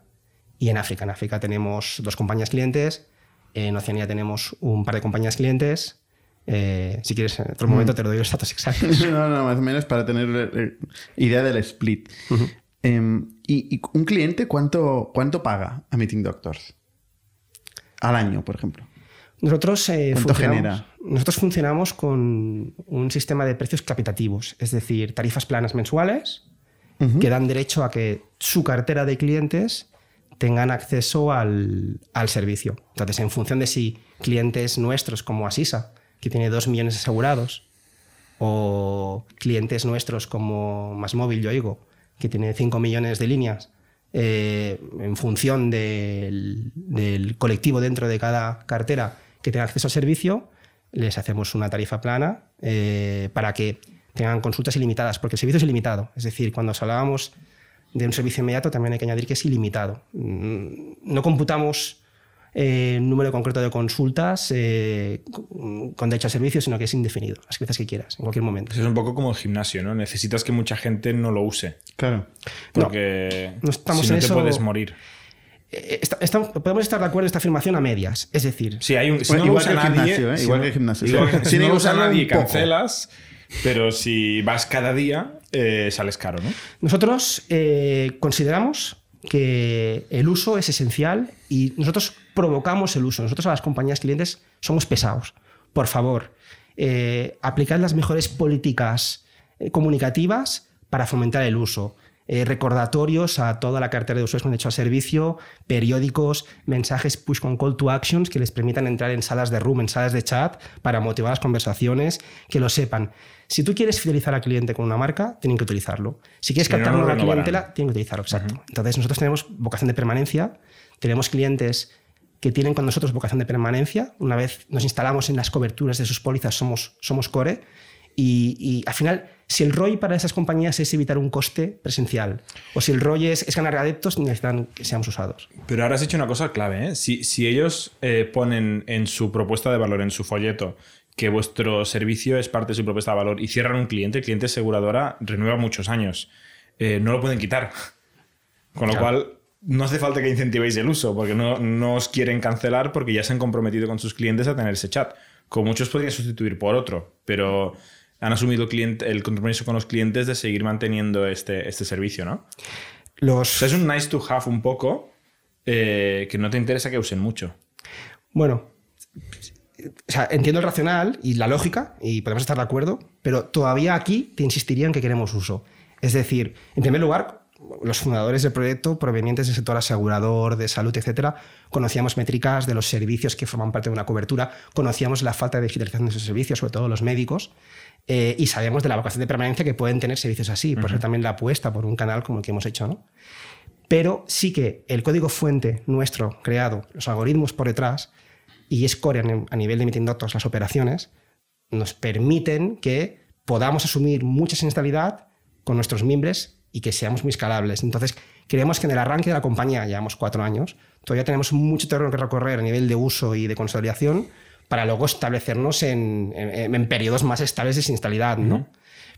y en África. En África tenemos dos compañías clientes, en Oceanía tenemos un par de compañías clientes. Eh, si quieres, en otro momento te lo doy los datos exactos. No, no, más o menos para tener eh, idea del split. Em, y, y un cliente cuánto, cuánto paga a Meeting Doctors? Al año, por ejemplo. Nosotros, eh, ¿Cuánto funcionamos, genera? nosotros funcionamos con un sistema de precios capitativos, es decir, tarifas planas mensuales que dan derecho a que su cartera de clientes tengan acceso al, servicio. Entonces, en función de si clientes nuestros como Asisa, que tiene 2 millones asegurados, o clientes nuestros como Masmóvil, yo digo, que tiene 5 millones de líneas, eh, en función del, del colectivo dentro de cada cartera que tenga acceso al servicio, les hacemos una tarifa plana eh, para que tengan consultas ilimitadas, porque el servicio es ilimitado. Es decir, cuando os hablábamos de un servicio inmediato, también hay que añadir que es ilimitado. Mm, No computamos eh, un número concreto de consultas eh, con derecho al servicio, sino que es indefinido, las veces que quieras, en cualquier momento. Eso es un poco como el gimnasio, ¿no? Necesitas que mucha gente no lo use. Claro. Porque no estamos si no en te eso. puedes morir. Eh, está- está- podemos estar de acuerdo en esta afirmación a medias. Es decir, Sí, hay un, si Bueno, no lo igual usa que el nadie, gimnasio, ¿eh? si Igual no- que el gimnasio. igual si no lo usa nadie, poco. Pero si vas cada día, eh, sales caro, ¿no? Nosotros eh, consideramos que el uso es esencial y nosotros provocamos el uso. Nosotros a las compañías clientes somos pesados. Por favor, eh, aplicad las mejores políticas comunicativas para fomentar el uso. Eh, recordatorios a toda la cartera de usuarios con derecho al servicio, periódicos, mensajes push con call to actions que les permitan entrar en salas de room, en salas de chat para motivar las conversaciones, que lo sepan. Si tú quieres fidelizar al cliente con una marca, tienen que utilizarlo. Si quieres Si no, captar no nueva renovarán. clientela, tienen que utilizarlo, exacto. Entonces, nosotros tenemos vocación de permanencia, tenemos clientes que tienen con nosotros vocación de permanencia. Una vez nos instalamos en las coberturas de sus pólizas, somos, somos core. Y, y al final, si el ROI para esas compañías es evitar un coste presencial, o si el ROI es, es ganar adeptos, necesitan que seamos usados. Pero ahora has hecho una cosa clave, ¿eh? Si, si ellos eh, ponen en su propuesta de valor, en su folleto, que vuestro servicio es parte de su propuesta de valor y cierran un cliente, el cliente aseguradora renueva muchos años. Eh, no lo pueden quitar. Con lo Claro. cual, no hace falta que incentivéis el uso, porque no, no os quieren cancelar porque ya se han comprometido con sus clientes a tener ese chat. Como muchos podrían sustituir por otro, pero han asumido el, cliente, el compromiso con los clientes de seguir manteniendo este, este servicio, ¿no? Los, O sea, es un nice to have un poco eh, que no te interesa que usen mucho. Bueno, o sea, entiendo el racional y la lógica, y podemos estar de acuerdo, pero todavía aquí te insistiría en que queremos uso. Es decir, en primer lugar, los fundadores del proyecto, provenientes del sector asegurador, de salud, etcétera, conocíamos métricas de los servicios que forman parte de una cobertura, conocíamos la falta de digitalización de esos servicios, sobre todo los médicos, eh, y sabíamos de la vocación de permanencia que pueden tener servicios así, por eso también la apuesta por un canal como el que hemos hecho, ¿no? Pero sí que el código fuente nuestro creado, los algoritmos por detrás, y es core a ni- a nivel de Meeting Doctors las operaciones, nos permiten que podamos asumir mucha siniestralidad con nuestros miembros y que seamos muy escalables. Entonces, creemos que en el arranque de la compañía, llevamos cuatro años, todavía tenemos mucho terreno que recorrer a nivel de uso y de consolidación para luego establecernos en, en- en periodos más estables de siniestralidad. ¿no?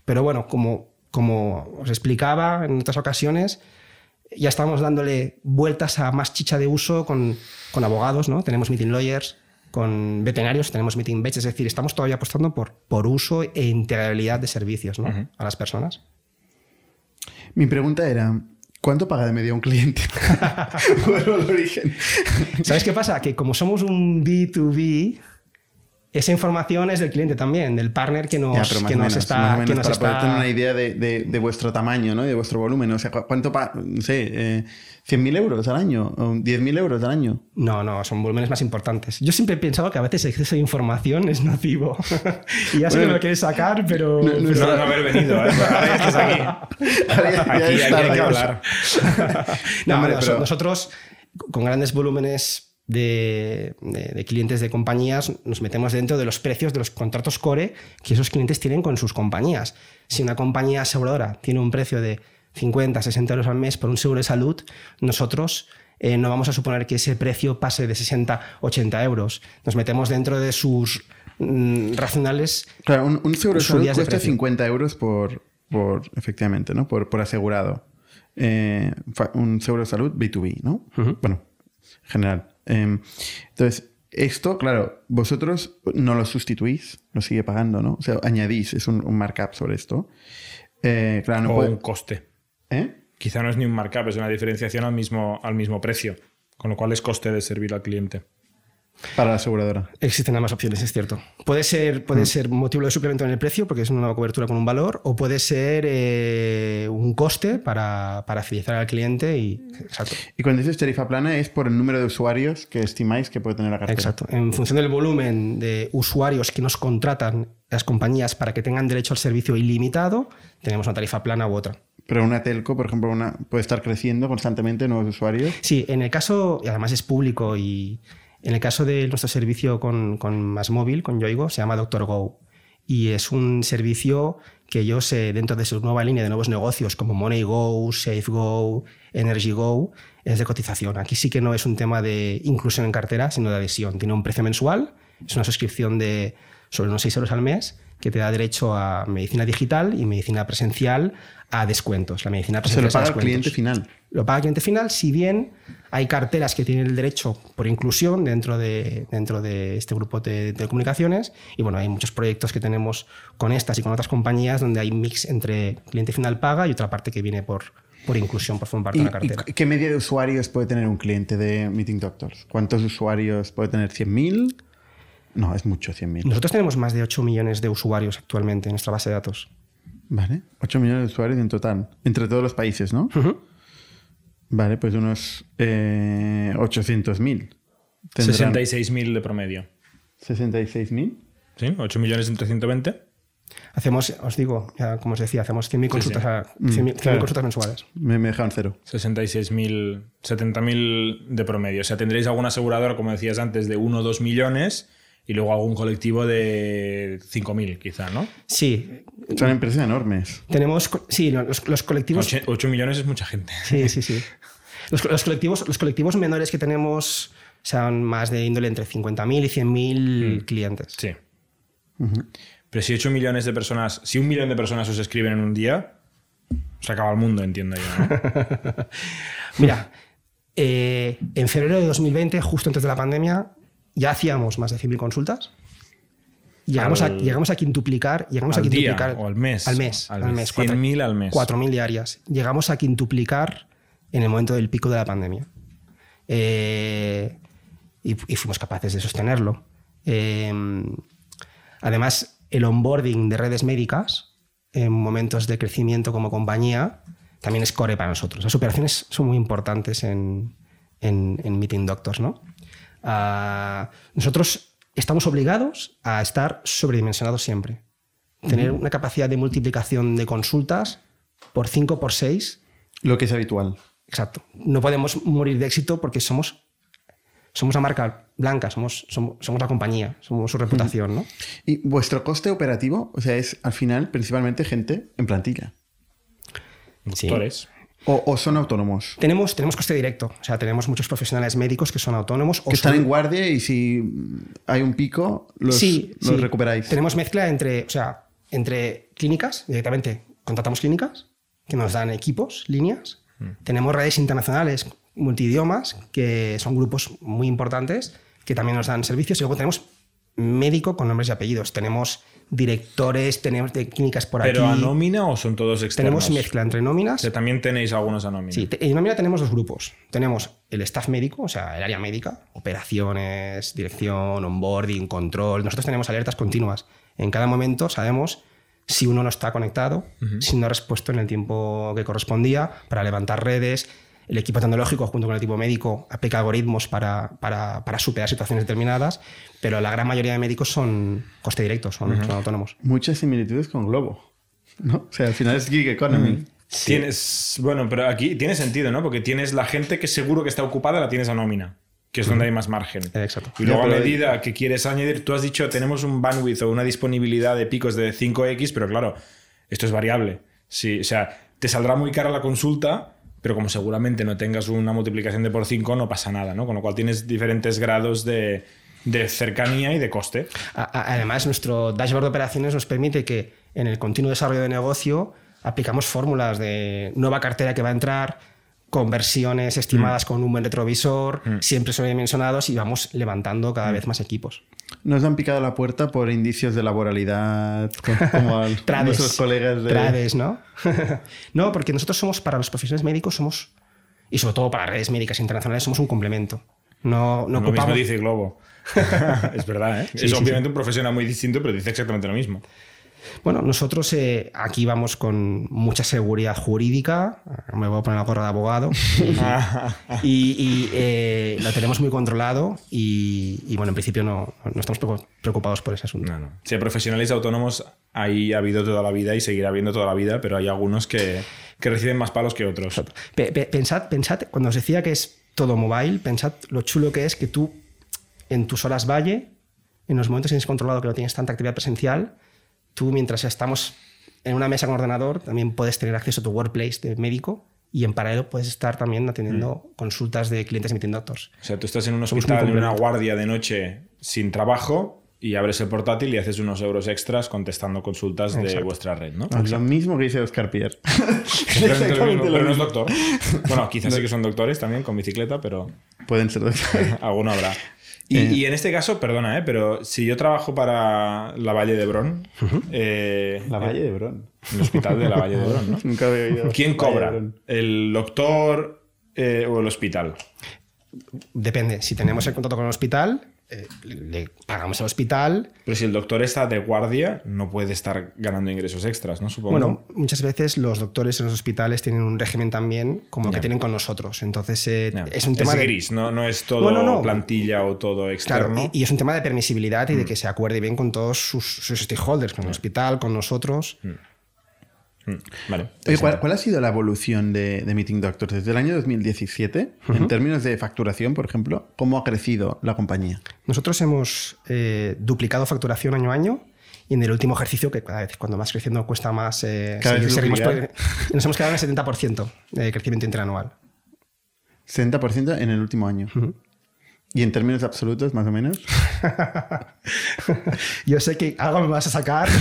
Pero bueno, como, como os explicaba en otras ocasiones, ya estamos dándole vueltas a más chicha de uso con, con abogados, ¿no? Tenemos meeting lawyers, con veterinarios, tenemos meeting vets, es decir, estamos todavía apostando por, por uso e integrabilidad de servicios ¿no? a las personas. Mi pregunta era, ¿cuánto paga de media un cliente? Vuelvo al origen. ¿Sabes qué pasa? Que como somos un B2B, esa información es del cliente también, del partner que nos, Ya, pero más que nos menos, está. más o menos que nos para poder está- tener una idea de, de- de vuestro tamaño, ¿no? Y de vuestro volumen. O sea, ¿cu- ¿cuánto pa no sé, eh, 100.000 euros al año? ¿O 10.000 euros al año? No, no, son volúmenes más importantes. Yo siempre he pensado que a veces el exceso de información es nocivo. y ya sé que me lo quieres sacar, pero. no- no pero- No, no haber venido, ¿eh? Ahora ya estás aquí. Aquí, hay que hablar. No, Hombre, nos- pero- nosotros con grandes volúmenes de, de- de clientes de compañías nos metemos dentro de los precios de los contratos core que esos clientes tienen con sus compañías. Si una compañía aseguradora tiene un precio de 50, 60 euros al mes por un seguro de salud, nosotros eh, no vamos a suponer que ese precio pase de 60, 80 euros. Nos metemos dentro de sus mm, racionales Claro, un, un seguro de salud de cuesta precio. 50 euros por, por efectivamente, ¿no? Por, por asegurado. Eh, un seguro de salud B2B, ¿no? Bueno, en general. Eh, entonces, esto, claro, vosotros no lo sustituís, lo sigue pagando, ¿no? O sea, añadís, es un, un markup sobre esto. Eh, claro, no o puede- un coste. ¿Eh? Quizá no es ni un markup, es una diferenciación al mismo, al mismo precio, con lo cual es coste de servir al cliente. Para la aseguradora. Existen ambas opciones, es cierto. Puede ser, Mm. puede ser motivo de suplemento en el precio, porque es una nueva cobertura con un valor, o puede ser eh, un coste para, para fidelizar al cliente y. Exacto. Y cuando dices tarifa plana es por el número de usuarios que estimáis que puede tener la cartera. Exacto. En función del volumen de usuarios que nos contratan las compañías para que tengan derecho al servicio ilimitado, tenemos una tarifa plana u otra. Pero una telco, por ejemplo, una, puede estar creciendo constantemente nuevos usuarios. Sí, en el caso, y además es público, y en el caso de nuestro servicio con, con Más Móvil, con Yoigo, se llama Doctor Go. Y es un servicio que ellos, eh, dentro de su nueva línea de nuevos negocios como Money Go, Safe Go, Energy Go, es de cotización. Aquí sí que no es un tema de inclusión en cartera, sino de adhesión. Tiene un precio mensual, es una suscripción de sobre unos 6 euros al mes que te da derecho a medicina digital y medicina presencial a descuentos. La medicina Se presencial lo paga el cliente final. lo paga el cliente final, si bien hay carteras que tienen el derecho por inclusión dentro de, dentro de este grupo de telecomunicaciones. Y bueno, hay muchos proyectos que tenemos con estas y con otras compañías donde hay mix entre cliente final paga y otra parte que viene por, por inclusión, por formar parte ¿Y, de una cartera. y qué media de usuarios puede tener un cliente de Meeting Doctors? ¿Cuántos usuarios puede tener? ¿100.000? No, es mucho, 100.000. Nosotros tenemos más de 8 millones de usuarios actualmente en nuestra base de datos. Vale, 8 millones de usuarios en total, entre todos los países, ¿no? Vale, pues unos eh, 800.000. Tendrán 66.000 de promedio. 66.000. ¿Sí? 8 millones entre 120. Hacemos, os digo, ya como os decía, hacemos 100.000 consultas, sí. a- 100.000 100.000 claro. consultas mensuales. Me, me dejaron cero. 66.000, 70.000 de promedio. O sea, tendréis alguna aseguradora, como decías antes, de 1 o 2 millones y luego algún colectivo de 5.000, quizá, ¿no? Sí, Son empresas enormes. tenemos, sí, los, los colectivos 8, millones es mucha gente. Sí, sí, sí. Los, los colectivos, los colectivos menores que tenemos son más de índole entre 50.000 y 100.000 clientes. Sí. Pero si 8 millones de personas, si un millón de personas os escriben en un día, se acaba el mundo, entiendo yo. ¿no? Mira, eh, en febrero de 2020, justo antes de la pandemia, ya hacíamos más de 100.000 consultas. Llegamos, a, llegamos a quintuplicar. Llegamos a al día quintuplicar. o al mes. Al mes. Al Al, mes. mes. 100.000 al mes. 4.000 diarias. Llegamos a quintuplicar en el momento del pico de la pandemia. Eh, y, y fuimos capaces de sostenerlo. Eh, además, el onboarding de redes médicas en momentos de crecimiento como compañía también es core para nosotros. Las operaciones son muy importantes en, en- en Meeting Doctors. ¿no? Nosotros estamos obligados a estar sobredimensionados siempre. Tener una capacidad de multiplicación de consultas por 5, por 6 Lo que es habitual. Exacto. No podemos morir de éxito porque somos, somos la marca blanca, somos, somos, somos la compañía, somos su reputación, ¿no? ¿Y vuestro coste operativo? O sea, es al final principalmente gente en plantilla. Sí. Doctores. ¿O, o son autónomos? Tenemos, tenemos coste directo, o sea, tenemos muchos profesionales médicos que son autónomos o Que están son- en guardia y si hay un pico, los, sí, los sí. recuperáis. Tenemos mezcla entre, o sea, entre clínicas, directamente contratamos clínicas que nos dan equipos, líneas. Tenemos redes internacionales multidiomas, que son grupos muy importantes, que también nos dan servicios. Y luego tenemos médico con nombres y apellidos. Tenemos directores, tenemos de clínicas por ¿Pero a aquí. nómina o son todos externos? Tenemos mezcla entre O nóminas. sea, también tenéis algunos a nómina. Sí, en nómina tenemos dos grupos. Tenemos el staff médico, o sea, el área médica, operaciones, dirección, onboarding, control. Nosotros tenemos alertas continuas. En cada momento sabemos si uno no está conectado, si no ha respuesto en el tiempo que correspondía, para levantar redes. El equipo tecnológico, junto con el equipo médico, aplica algoritmos para, para- para superar situaciones determinadas, pero la gran mayoría de médicos son coste directo, son, son autónomos. Muchas similitudes con Globo. ¿no? O sea, al final es gig economy. Tienes, bueno, pero aquí tiene sentido, ¿no? Porque tienes la gente que seguro que está ocupada, la tienes a nómina, que es donde hay más margen. Exacto. Y luego Ya, a medida que quieres añadir, tú has dicho, tenemos un bandwidth o una disponibilidad de picos de 5x, pero claro, esto es variable. Sí, o sea, te saldrá muy cara la consulta, pero como seguramente no tengas una multiplicación de por 5, no pasa nada, ¿no? Con lo cual tienes diferentes grados de, de cercanía y de coste. Además, nuestro dashboard de operaciones nos permite que en el continuo desarrollo de negocio aplicamos fórmulas de nueva cartera que va a entrar, conversiones estimadas con un buen retrovisor, siempre sobredimensionados y vamos levantando cada vez más equipos. Nos han picado la puerta por indicios de laboralidad, co- como a Trades, nuestros colegas de... Trades, ¿no? no, porque nosotros somos, para los profesionales médicos, somos, y sobre todo para redes médicas internacionales, somos un complemento. No, no Lo mismo ocupamos... dice Globo. es verdad, ¿eh? Sí, es sí, obviamente un profesional muy distinto, pero dice exactamente lo mismo. Bueno, nosotros eh, aquí vamos con mucha seguridad jurídica. Me voy a poner la gorra de abogado. y y, eh, lo tenemos muy controlado. Y, y, bueno, en principio no, no estamos preocu- preocupados por ese asunto. No, no. Si hay profesionales autónomos, ahí ha habido toda la vida y seguirá habiendo toda la vida, pero hay algunos que, que reciben más palos que otros. Pe- pe- pensad, pensad, cuando os decía que es todo mobile, pensad lo chulo que es que tú, en tus horas valle, en los momentos que tienes controlado que no tienes tanta actividad presencial, tú mientras estamos en una mesa con ordenador, también puedes tener acceso a tu workplace de médico y en paralelo puedes estar también atendiendo consultas de clientes meeting doctors. O sea, tú estás en un hospital, en una guardia de noche sin trabajo y abres el portátil y haces unos euros extras contestando consultas de Exacto. vuestra red, ¿no? Ah, Lo mismo que dice Oscar Pierre. Exactamente lo mismo, lo pero no es doctor. Bueno, quizás sí que son doctores también con bicicleta, pero Pueden ser doctores. alguno habrá. Y, Eh. y en este caso, perdona, ¿eh? pero si yo trabajo para la Valle de Brón, eh, La Valle de Brón. el hospital de la Valle de Brón, ¿no? Nunca había oído. ¿Quién cobra? ¿El doctor eh, o el hospital? Depende, si tenemos el contrato con el hospital, eh, le pagamos al hospital. Pero si el doctor está de guardia, no puede estar ganando ingresos extras, ¿no? Supongo. Bueno, muchas veces los doctores en los hospitales tienen un régimen también como el Ya. que tienen con nosotros. Entonces eh, Ya. es un tema de... gris, no, no es todo No, no, plantilla o todo externo. Claro, y, y es un tema de permisibilidad Mm. y de que se acuerde bien con todos sus, sus stakeholders, con el hospital, con nosotros. Mm, Vale. Oye, ¿cuál, cuál ha sido la evolución de, de Meeting Doctors desde el año 2017? En términos de facturación, por ejemplo, ¿cómo ha crecido la compañía? Nosotros hemos eh, duplicado facturación año a año y en el último ejercicio, que cada vez cuando más creciendo cuesta más, eh, Cada vez seguimos duplicar. por- nos hemos quedado en el 70% de crecimiento interanual. 60% en el último año. ¿Y en términos absolutos, más o menos? Yo sé que algo me vas a sacar.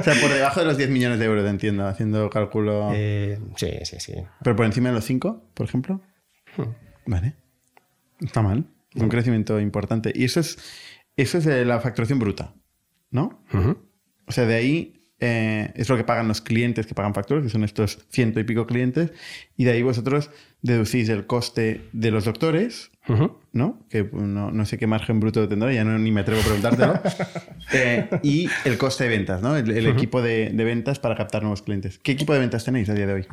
O sea, por debajo de los 10 millones de euros, entiendo, haciendo cálculo. Eh, sí, sí, sí. Pero por encima de los 5, por ejemplo. Vale. Está mal. Un crecimiento importante. Y eso es, eso es de la facturación bruta, ¿no? O sea, de ahí eh, es lo que pagan los clientes que pagan facturas, que son estos ciento y pico clientes. Y de ahí vosotros deducís el coste de los doctores, ¿no? Que no, no sé qué margen bruto tendrá, ya no, ni me atrevo a preguntártelo. Eh, y el coste de ventas, ¿no? El, el equipo de, de ventas para captar nuevos clientes. ¿Qué equipo de ventas tenéis a día de hoy?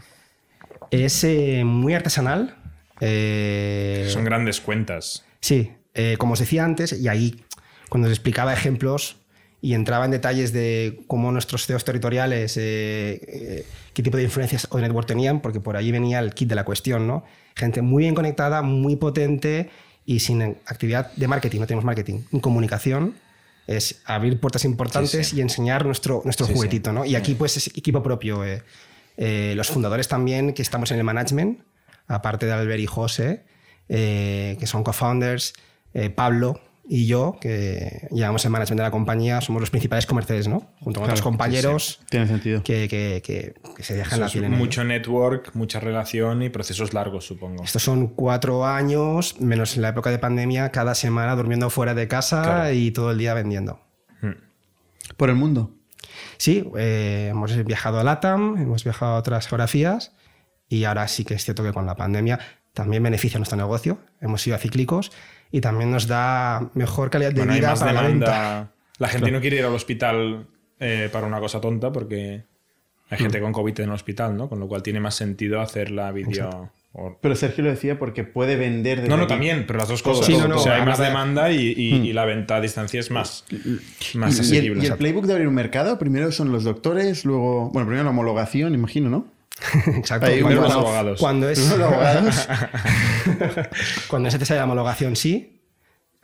Es eh, muy artesanal. Eh, Son grandes cuentas. Sí, eh, como os decía antes, y ahí cuando os explicaba ejemplos y entraba en detalles de cómo nuestros CEOs territoriales, eh, eh, qué tipo de influencias o de network tenían, porque por ahí venía el kit de la cuestión, ¿no? Gente muy bien conectada, muy potente y sin actividad de marketing, no tenemos marketing, ni comunicación. Es abrir puertas importantes Sí, sí. y enseñar nuestro, nuestro Sí, sí. juguetito, ¿no? Y aquí, pues, es equipo propio. eh. Eh, los fundadores también, que estamos en el management, aparte de Albert y José, eh, que son co-founders, eh, Pablo y yo, que llevamos el management de la compañía, somos los principales comerciales, ¿no? Junto con Claro, otros compañeros Tiene sentido. Que, que- que- que se dejan Eso la piel en ello. mucho network, mucha relación y procesos largos, supongo. Estos son cuatro años, menos en la época de pandemia, cada semana durmiendo fuera de casa Claro. y todo el día vendiendo. Por el mundo. Sí, eh, hemos viajado a LATAM, hemos viajado a otras geografías y ahora sí que es cierto que con la pandemia también beneficia nuestro negocio. Hemos sido acíclicos y también nos da mejor calidad de Bueno, vida para la venta. La gente no quiere ir al hospital eh, para una cosa tonta porque hay Mm. gente con COVID en el hospital, ¿no? Con lo cual tiene más sentido hacer la video. o- Pero Sergio lo decía porque puede vender desde No, no, aquí. también, pero las dos cosas. Sí, no, no, o sea, hay más demanda y, y- y la venta a distancia es más, más Y el, asequible. y el playbook de abrir un mercado, primero son los doctores, luego, bueno, primero la homologación, imagino, ¿no? Exacto. Ahí los cuando, abogados. cuando es, los abogados. cuando es necesaria la homologación, sí.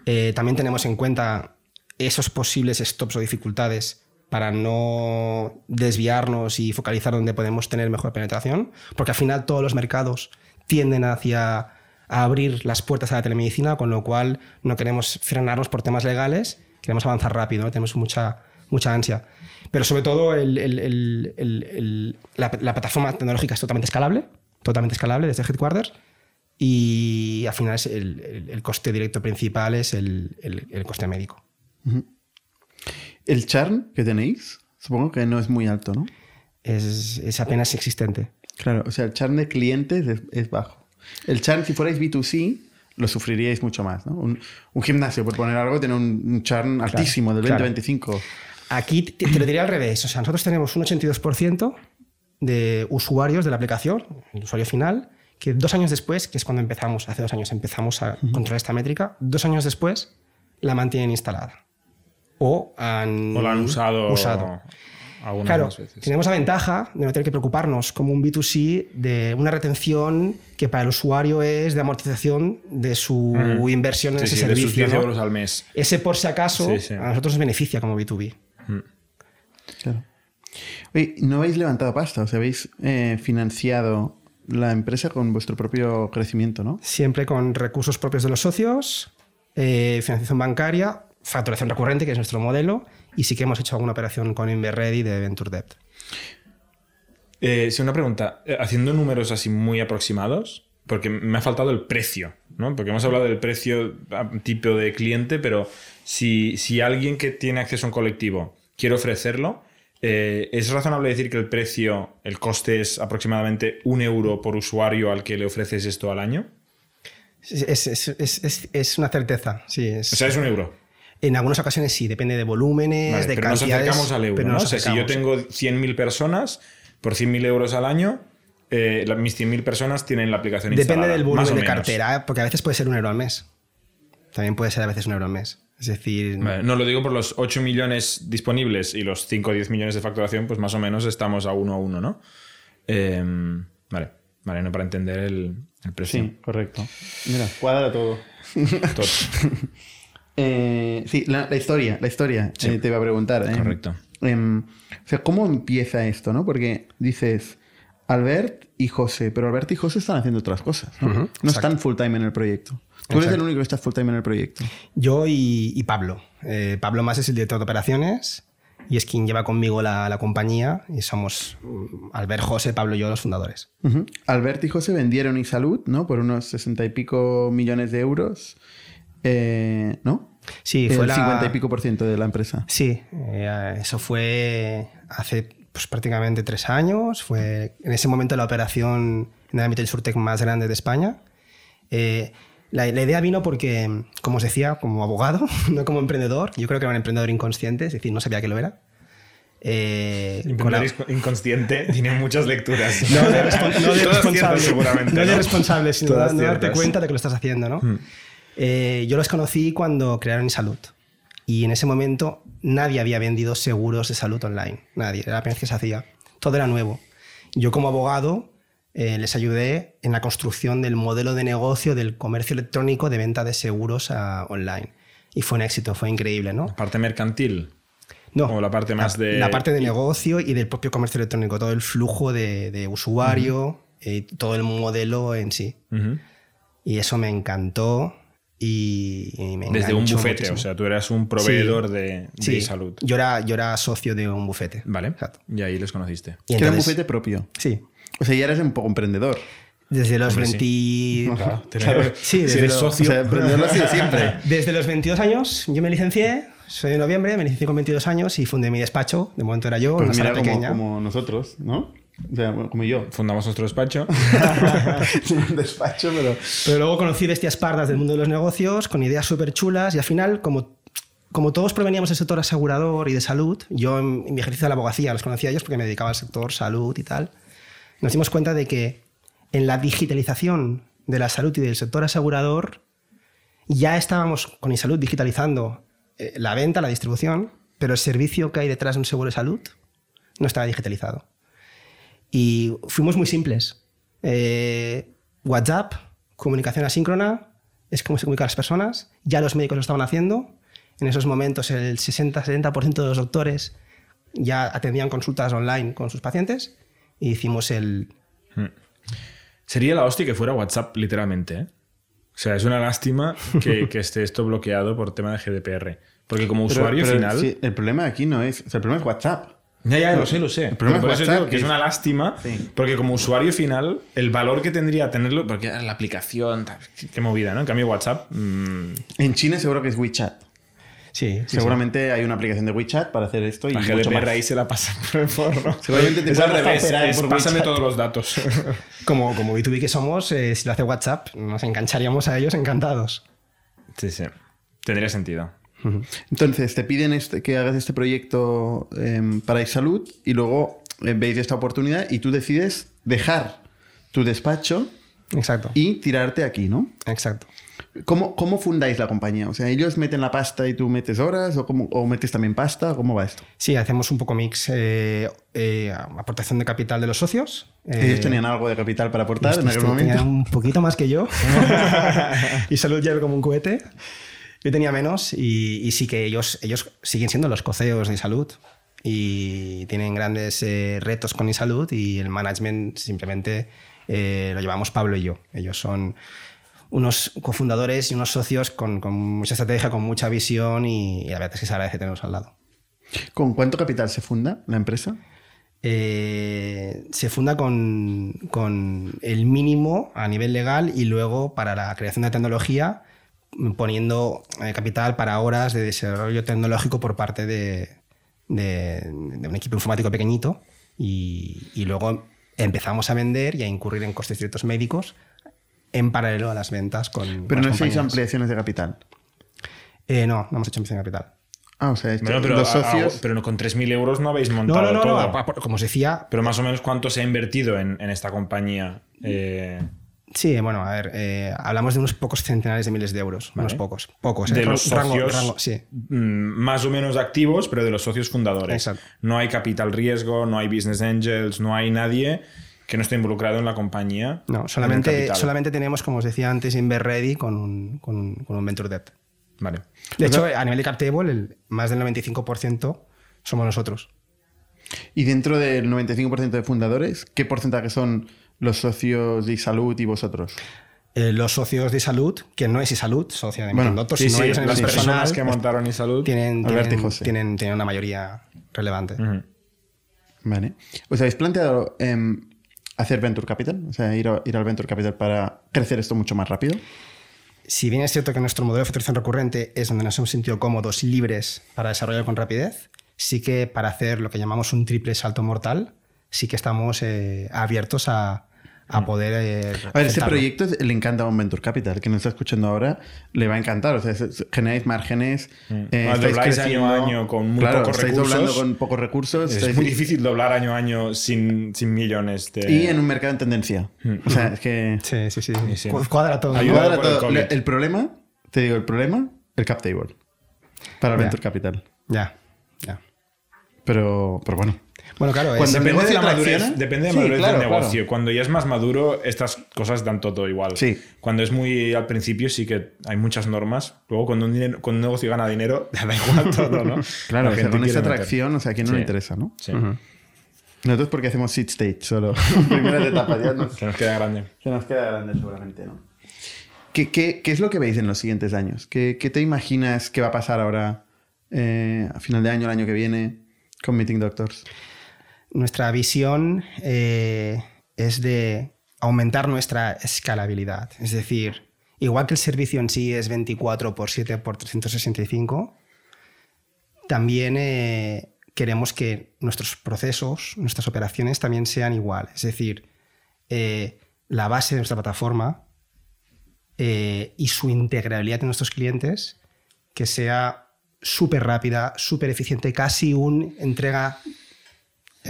Eh, también tenemos en cuenta esos posibles stops o dificultades para no desviarnos y focalizar donde podemos tener mejor penetración, porque al final todos los mercados tienden hacia a abrir las puertas a la telemedicina, con lo cual no queremos frenarnos por temas legales, queremos avanzar rápido, ¿no? tenemos mucha, mucha ansia. Pero sobre todo el- el- el- la, la plataforma tecnológica es totalmente escalable, totalmente escalable desde Headquarters, y al final es el, coste directo principal es el, coste médico. El charm que tenéis, supongo que no es muy alto, ¿no? Es, es apenas existente. Claro, o sea, el charm de clientes es, es bajo. El charm, si fuerais B2C, lo sufriríais mucho más, ¿no? Un, un gimnasio, por poner algo, tiene un, un charm altísimo, del claro. 20-25. Aquí te, te lo diría al revés. O sea, nosotros tenemos un 82% de usuarios de la aplicación, el usuario final, que dos años después, que es cuando empezamos, hace dos años empezamos a controlar esta métrica, dos años después la mantienen instalada. O han O la han usado, usado. algunas Claro, veces. tenemos la ventaja de no tener que preocuparnos como un B2C de una retención que para el usuario es de amortización de su inversión en Sí, ese sí, de sus servicio. 10 ¿no? euros al mes. Ese por si acaso sí. a nosotros nos beneficia como B2B. Claro. Oye, no habéis levantado pasta, o sea, habéis eh, financiado la empresa con vuestro propio crecimiento, ¿no? Siempre con recursos propios de los socios, eh, financiación bancaria, facturación recurrente, que es nuestro modelo, y sí que hemos hecho alguna operación con Inverready de Venture Debt. Eh, sí, una pregunta. Eh, Haciendo números así muy aproximados, porque me ha faltado el precio, ¿no? Porque hemos hablado del precio a tipo de cliente, pero si, si alguien que tiene acceso a un colectivo quiere ofrecerlo, eh, ¿es razonable decir que el precio, el coste es aproximadamente un euro por usuario al que le ofreces esto al año? Es, es- es- es- es una certeza, sí. es- O sea, es un euro. en algunas ocasiones sí, depende de volúmenes, Vale, de pero nos acercamos al euro, pero ¿no? nos O sea, si yo tengo 100.000 personas, por 100.000 euros al año, eh, mis 100.000 personas tienen la aplicación Depende instalada. del más volumen de menos. cartera, porque a veces puede ser un euro al mes. También puede ser a veces un euro al mes. Es decir, Vale, No lo digo por los 8 millones disponibles y los 5 o 10 millones de facturación, pues más o menos estamos a uno a uno, ¿no? Eh, vale, vale, no para entender el, el precio. Sí, correcto. Mira, cuadra todo. Todo. Eh, sí, la, la historia, la historia, Sí. eh, te iba a preguntar. eh. Correcto. Em, o sea, ¿cómo empieza esto, no? Porque dices Albert y José, pero Albert y José están haciendo otras cosas, ¿no? Están full time en el proyecto. Tú eres el único que está full time en el proyecto. yo y, y Pablo. Eh, Pablo más es el director de operaciones y es quien lleva conmigo la, la compañía y somos mm, Albert, José, Pablo y yo los fundadores. Albert y José vendieron iSalud, ¿no? Por unos sesenta y pico millones de euros, eh, ¿no? Sí, el fue la... 50 y pico por ciento de la empresa. Sí, eh, eso fue hace pues, prácticamente tres años. Fue en ese momento la operación en el ámbito del Surtec más grande de España. Eh, la, la idea vino porque, como os decía, como abogado, no como emprendedor, yo creo que era un emprendedor inconsciente, es decir, no sabía que lo era. Eh, con la- Emprendedor inconsciente tiene muchas lecturas. no de, respon- no de responsable, seguramente. no de ¿no? responsable, sino Todas no darte cuenta de que lo estás haciendo, ¿no? Hmm. Eh, yo los conocí cuando crearon Salud y en ese momento nadie había vendido seguros de salud online, nadie, era la primera vez que se hacía, todo era nuevo. Yo como abogado eh, les ayudé en la construcción del modelo de negocio del comercio electrónico de venta de seguros ah, online y fue un éxito, fue increíble, ¿no? Parte mercantil. No, O la parte más la, de- La parte de negocio y del propio comercio electrónico, todo el flujo de, de usuario, eh, todo el modelo en sí. Y eso me encantó y, y me Desde un bufete, muchísimo. o sea, tú eras un proveedor Sí. de, de Sí, salud. Yo era, yo era socio de un bufete. Vale. Exacto. Y ahí les conociste. Y que era un entonces- bufete propio. Sí. O sea, ya eres un poco emprendedor. Desde los Hombre, 20... Tener- Sí, si desde eres lo- socio. O sea, emprendedor lo ha sido siempre. Desde los 22 años yo me licencié, soy de noviembre, me inicié con 22 años y fundé mi despacho. De momento era yo, Pues una mira, sala como, pequeña. como nosotros, ¿no? O sea, como yo. Fundamos nuestro despacho. un despacho, pero... Pero luego conocí bestias pardas del mundo de los negocios con ideas súper chulas y al final, como, como todos proveníamos del sector asegurador y de salud, yo en, en mi ejercicio de la abogacía los conocía a ellos porque me dedicaba al sector salud y tal, nos dimos cuenta de que en la digitalización de la salud y del sector asegurador ya estábamos con iSalud digitalizando eh, la venta, la distribución, pero el servicio que hay detrás de un seguro de salud no estaba digitalizado. Y fuimos muy simples. Eh, WhatsApp, comunicación asíncrona, es como se comunican las personas. Ya los médicos lo estaban haciendo. En esos momentos el 60-70% de los doctores ya atendían consultas online con sus pacientes y hicimos el... Sería la hostia que fuera WhatsApp, literalmente. ¿eh? O sea, es una lástima que, que esté esto bloqueado por tema de GDPR. Porque como Pero- usuario pero final. sí, el problema aquí no es... o sea, el problema es WhatsApp. Ya, ya, lo sé, lo sé. Pero por es eso digo que es una lástima, Sí. porque como usuario final, el valor que tendría tenerlo, porque la aplicación, qué movida, ¿no? En cambio, WhatsApp, mm, En China seguro que es WeChat. Sí, sí, sí. Seguramente hay una aplicación de WeChat para hacer esto y la mucho GDPR más. ahí se la pasa por el forro. Seguramente te es al revés, es por pásame WeChat. todos los datos. Como, como B2B que somos, eh, si lo hace WhatsApp, nos engancharíamos a ellos encantados. sí, sí. Tendría sentido. Entonces, te piden este- que hagas este proyecto em, para iSalud y luego eh, veis esta oportunidad y tú decides dejar tu despacho Exacto. y tirarte aquí, ¿no? Exacto. ¿Cómo, ¿Cómo fundáis la compañía? O sea, ¿ellos meten la pasta y tú metes horas? ¿O, cómo- o metes también pasta? ¿Cómo va esto? Sí, hacemos un poco mix. eh, eh, aportación de capital de los socios. eh, ¿Ellos tenían algo de capital para aportar en aquel momento? tenían un poquito más que yo. y salud ya como un cohete. Yo tenía menos y, y sí que ellos, ellos siguen siendo los coceos de salud y tienen grandes eh, retos con salud y el management simplemente eh, lo llevamos Pablo y yo. Ellos son unos cofundadores y unos socios con, con mucha estrategia, con mucha visión y, y la verdad es que se agradece tenerlos al lado. ¿Con cuánto capital se funda la empresa? Eh, se funda con, con el mínimo a nivel legal y luego para la creación de tecnología poniendo eh, capital para horas de desarrollo tecnológico por parte de, de- de un equipo informático pequeñito y, y luego empezamos a vender y a incurrir en costes directos médicos en paralelo a las ventas con Pero con no hacéis ampliaciones de capital. Eh, no, no hemos hecho ampliación de capital. Ah, o sea, Bueno, pero, los a- a- socios... pero no, con 3.000 euros no habéis montado no, no, todo. no, como os decía, Pero más o menos cuánto se ha invertido en, en esta compañía. Eh, Sí, bueno, a ver, eh, hablamos de unos pocos centenares de miles de euros, unos pocos, pocos. de eh, los rango- socios rango- sí, mm, más o menos activos, pero de los socios fundadores. Exacto. No hay capital riesgo, no hay business angels, no hay nadie que no esté involucrado en la compañía. no, solamente, solamente tenemos, como os decía antes, Inver Ready con un, con un, con un Venture Debt. Vale. De hecho, a nivel de cap table, el, más del 95% somos nosotros. Y dentro del 95% de fundadores, ¿qué porcentaje son los socios de salud y vosotros? Eh, los socios de salud, que no es y salud, socio de Bueno, Sí, sino sí, ellos a las nivel personas personal, que montaron y salud. tienen, Alberto y tienen, José. tienen, tienen una mayoría relevante. Vale. ¿Os habéis planteado em, hacer Venture Capital? O sea, ir, a- ir al Venture Capital para crecer esto mucho más rápido. Si bien es cierto que nuestro modelo de facturación recurrente es donde nos hemos sentido cómodos, libres para desarrollar con rapidez, sí que para hacer lo que llamamos un triple salto mortal, sí que estamos eh, abiertos a, a poder. eh, A ver, aceptarlo. proyecto le encanta a un Venture Capital. Que nos está escuchando ahora le va a encantar. O sea, es- es- generáis márgenes. eh, Ah, estáis dobláis año a año con muy claro, pocos estáis recursos. doblando con pocos recursos. Es estáis- muy difícil doblar año a año sin, sin millones de. Y en un mercado en tendencia. O sea, es que. Sí, sí, sí. sí. Cu- Cuadra todo. Ayuda. Cuadra el todo. Le- el problema, te digo, el problema, el cap table. Para el Ya. Venture Capital. Ya, ya. Pero, pero bueno. Bueno, claro, es- Cuando Depende de la madurez, depende de Sí, la madurez claro, del claro. negocio. Cuando ya es más maduro, estas cosas dan todo igual. Sí. Cuando es muy al principio, sí que hay muchas normas. Luego, cuando un, dinero- cuando un negocio gana dinero, da igual todo, ¿no? Claro, La o sea, gente con meter. atracción, o sea, ¿a quién no le interesa, no? Sí. Nosotros porque hacemos seed stage solo. Primeras etapas, ya nos, Se nos queda grande. se nos queda grande seguramente, ¿no? ¿Qué, qué, qué es lo que veis en los siguientes años? ¿Qué, qué te imaginas que va a pasar ahora eh, a final de año, el año que viene, con Meeting Doctors? Nuestra visión eh, es de aumentar nuestra escalabilidad. Es decir, igual que el servicio en sí es 24 por 7 por 365, también eh, queremos que nuestros procesos, nuestras operaciones también sean igual. Es decir, eh, la base de nuestra plataforma y su integrabilidad en nuestros clientes, que sea súper rápida, súper eficiente, casi un entrega,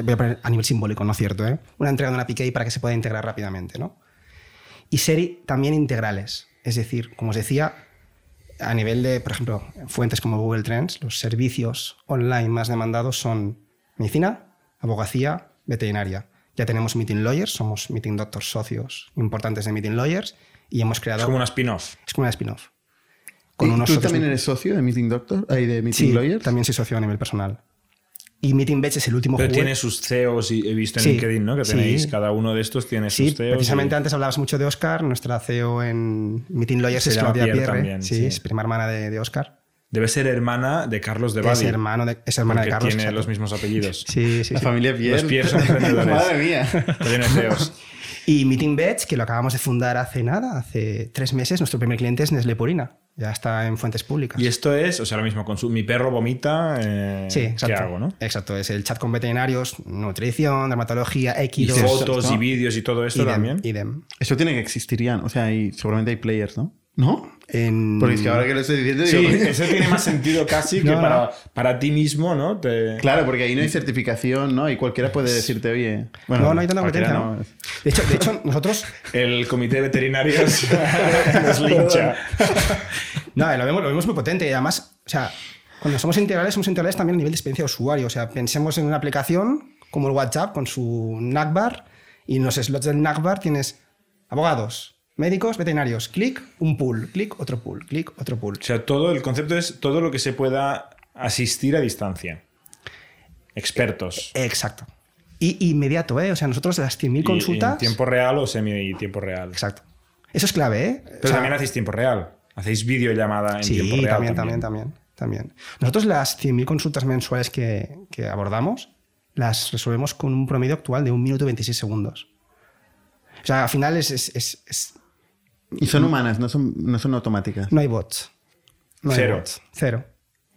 voy a poner a nivel simbólico, ¿no es cierto? eh? Una entrega de una PKI para que se pueda integrar rápidamente. ¿no? Y ser también integrales. Es decir, como os decía, a nivel de, por ejemplo, fuentes como Google Trends, los servicios online más demandados son medicina, abogacía, veterinaria. Ya tenemos Meeting Lawyers, somos Meeting Doctors socios importantes de Meeting Lawyers y hemos creado... Es como una spin-off. Es como una spin-off. ¿Y unos ¿Tú también eres socio de Meeting Doctor? Ahí de Meeting Sí, Lawyers. también soy socio a nivel personal. Y Meeting Batch es el último Pero juguete- tiene sus CEOs y he visto en Sí, LinkedIn, ¿no? Que sí. tenéis, cada uno de estos tiene Sí, sus CEOs. precisamente y- antes hablabas mucho de Oscar, nuestra CEO en Meeting Lawyers Se es Claudia Pierre Pierre. también, sí, sí. es prima hermana de, de Oscar. Debe ser hermana de Carlos de Es, Badi. hermano de, es hermana de Carlos. tiene exacto. los mismos apellidos. Sí, sí, La sí. familia Pierre. Los Pierre son emprendedores. Madre mía. Tiene CEOs. Y Meeting Batch, que lo acabamos de fundar hace nada, hace tres meses, nuestro primer cliente es Nestlé Purina. Ya está en fuentes públicas. Y esto es, o sea, lo mismo, con su, mi perro vomita, eh, Sí, exacto. ¿qué hago, no? Exacto, es el chat con veterinarios, nutrición, dermatología, Y equidos. fotos ¿no? y vídeos y todo esto idem, también. idem. Eso tiene que existir ya, ¿no? o sea, hay, seguramente hay players, ¿no? ¿No? En- Porque es que ahora que lo estoy diciendo, Sí, digo, eso tiene más sentido casi que No, no. para, para ti mismo, ¿no? Te- Claro, porque ahí no hay certificación, ¿no? Y cualquiera puede decirte, oye. Bueno, no, no hay tanta competencia. ¿no? De, hecho, de hecho, nosotros El comité de veterinarios nos lincha. No, lo vemos, lo vemos muy potente y además, o sea, cuando somos integrales, somos integrales también a nivel de experiencia de usuario. O sea, pensemos en una aplicación como el WhatsApp con su NACBAR y en los slots del NACBAR tienes abogados, médicos, veterinarios, clic, un pool, clic, otro pool, clic, otro pool. O sea, todo el concepto es todo lo que se pueda asistir a distancia. Expertos. Exacto. Y inmediato, ¿eh? O sea, nosotros las 100.000 Y- y consultas... ¿En tiempo real o semi tiempo real? Exacto. Eso es clave, ¿eh? Pero O sea, también hacéis tiempo real. Hacéis videollamada en sí, tiempo real. también, también, también, también. Nosotros las 100.000 consultas mensuales que, que abordamos las resolvemos con un promedio actual de 1 minuto y 26 segundos. O sea, al final es, es- es- es- Y son humanas, no son, no son automáticas. no hay bots. No hay Cero. bots. Cero.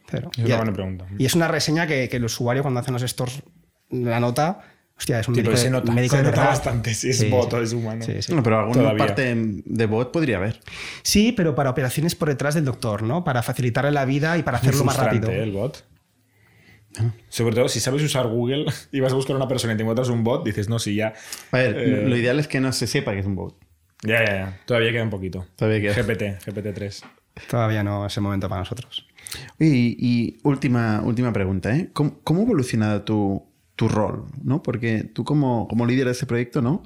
Cero. Es una buena pregunta. y es una reseña que, que el usuario cuando hace los stores la nota, hostia, es un Tipo, médico, se nota, médico se nota bastante si es Sí, bot sí. o es humano. Sí, sí. Bueno, pero alguna Todavía. parte de bot podría haber. Sí, pero para operaciones por detrás del doctor, ¿no? Para facilitarle la vida y para hacerlo más rápido. ¿eh? el bot. Sobre todo si sabes usar Google y vas a buscar a una persona y te encuentras un bot, dices, no, si ya. A ver, Eh, lo ideal es que no se sepa que es un bot. Ya, ya, ya. Todavía queda un poquito. Todavía queda. GPT, GPT-3. Todavía no es el momento para nosotros. Y, y última, última pregunta, ¿eh? ¿Cómo, cómo ha evolucionado tu, tu rol? ¿no? Porque tú como, como líder de ese proyecto, ¿no?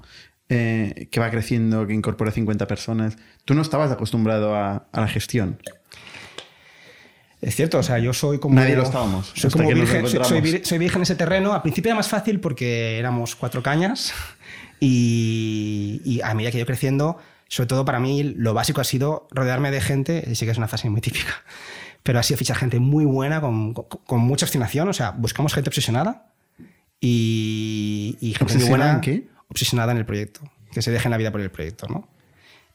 Eh, que va creciendo, que incorpora 50 personas, tú no estabas acostumbrado a, a la gestión. Es cierto, o sea, yo soy como. Nadie lo estábamos, Soy como virgen, soy, soy virgen en ese terreno. Al principio era más fácil porque éramos cuatro cañas. Y, y a medida que yo creciendo, sobre todo para mí, lo básico ha sido rodearme de gente. y Sí que es una frase muy típica. Pero ha sido fichar gente muy buena, con, con- con mucha obstinación. O sea, buscamos gente obsesionada y, y gente muy ¿Obsesionada buena. en qué? Obsesionada en el proyecto. Que se dejen la vida por el proyecto, ¿no?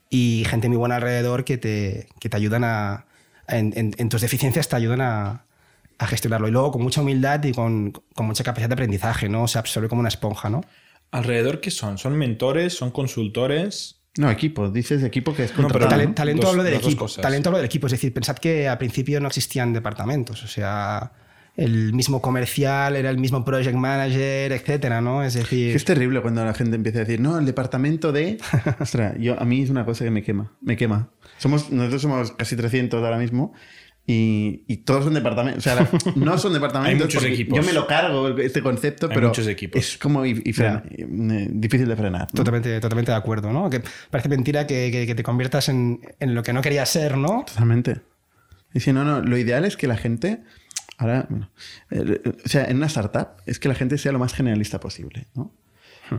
y gente muy buena alrededor que te, que te ayudan a, en, en- en tus deficiencias te ayudan a, a gestionarlo. Y luego con mucha humildad y con, con mucha capacidad de aprendizaje, ¿no? Se absorbe como una esponja, ¿no? ¿Alrededor qué son? ¿Son mentores? ¿Son consultores? No, equipo. Dices equipo que es No, pero contratado, Talen- ¿no? talento Dos- hablo del equipo. cosas. Talento hablo del equipo. Es decir, pensad que al principio no existían departamentos. O sea, el mismo comercial era el mismo project manager, etcétera, ¿no? Es decir, Es terrible cuando la gente empieza a decir, no, el departamento de... Ostras, yo, a mí es una cosa que me quema, me quema. Somos, nosotros somos casi 300 ahora mismo y, y todos son departamentos. O sea, no son departamentos. Hay muchos equipos. Yo me lo cargo, este concepto, Hay pero muchos equipos. es como y, y frena- eh, difícil de frenar. ¿no? totalmente, totalmente de acuerdo, ¿no? Que parece mentira que, que- que te conviertas en, en lo que no querías ser, ¿no? Totalmente. Y si no, no, lo ideal es que la gente, ahora, bueno, eh, o sea, en una startup es que la gente sea lo más generalista posible, ¿no?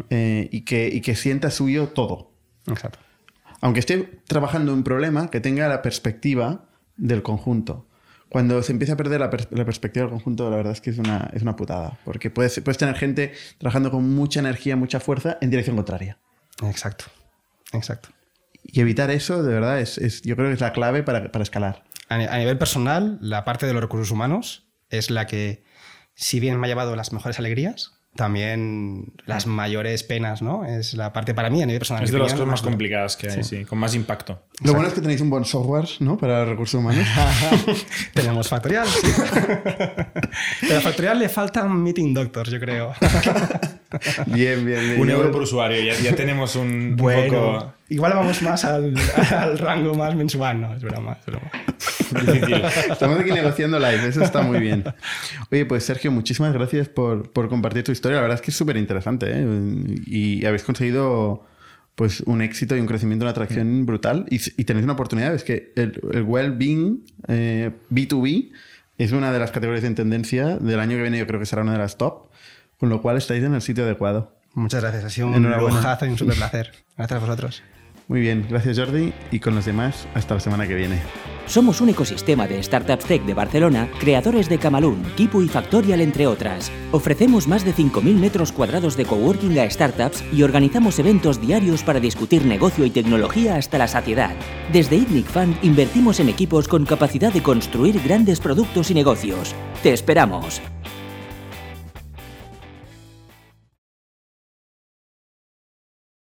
Eh, y, que, y que sienta suyo todo. Exacto. Aunque esté trabajando un problema, que tenga la perspectiva del conjunto. Cuando se empieza a perder la, pers- la perspectiva del conjunto, la verdad es que es una, es una putada. Porque puedes, puedes tener gente trabajando con mucha energía, mucha fuerza en dirección contraria. Exacto. Exacto. Y evitar eso, de verdad, es, es- yo creo que es la clave para, para escalar. A nivel personal, la parte de los recursos humanos es la que, si bien me ha llevado las mejores alegrías, también las mayores penas, ¿no? Es la parte para mí a nivel personal. Es de las cosas más complicadas que hay, sí, con más impacto. Lo bueno es que tenéis un buen software, ¿no? Para recursos humanos. Tenemos Factorial. sí. Pero a Factorial le faltan Meeting Doctors, yo creo. bien, bien, bien. Un euro por usuario, ya, ya tenemos un, un Bueno, poco igual vamos más al, al rango más mensual, no, es broma, es broma. Estamos aquí negociando live, eso está muy bien. Oye, pues Sergio, muchísimas gracias por, por compartir tu historia. La verdad es que es súper interesante ¿eh? y habéis conseguido pues un éxito y un crecimiento, una atracción brutal y, y tenéis una oportunidad. Es que el, el well-being eh, B2B es una de las categorías en tendencia del año que viene, yo creo que será una de las top, con lo cual estáis en el sitio adecuado. Muchas gracias, ha sido un Enhorabuena. lujazo y un súper placer. Gracias a vosotros. Muy bien, gracias Jordi y con los demás hasta la semana que viene. Somos un ecosistema de startups tech de Barcelona, creadores de Camalún, Kipu y Factorial, entre otras. Ofrecemos más de 5.000 metros cuadrados de coworking a startups y organizamos eventos diarios para discutir negocio y tecnología hasta la saciedad. Desde ITNIC Fund invertimos en equipos con capacidad de construir grandes productos y negocios. ¡Te esperamos!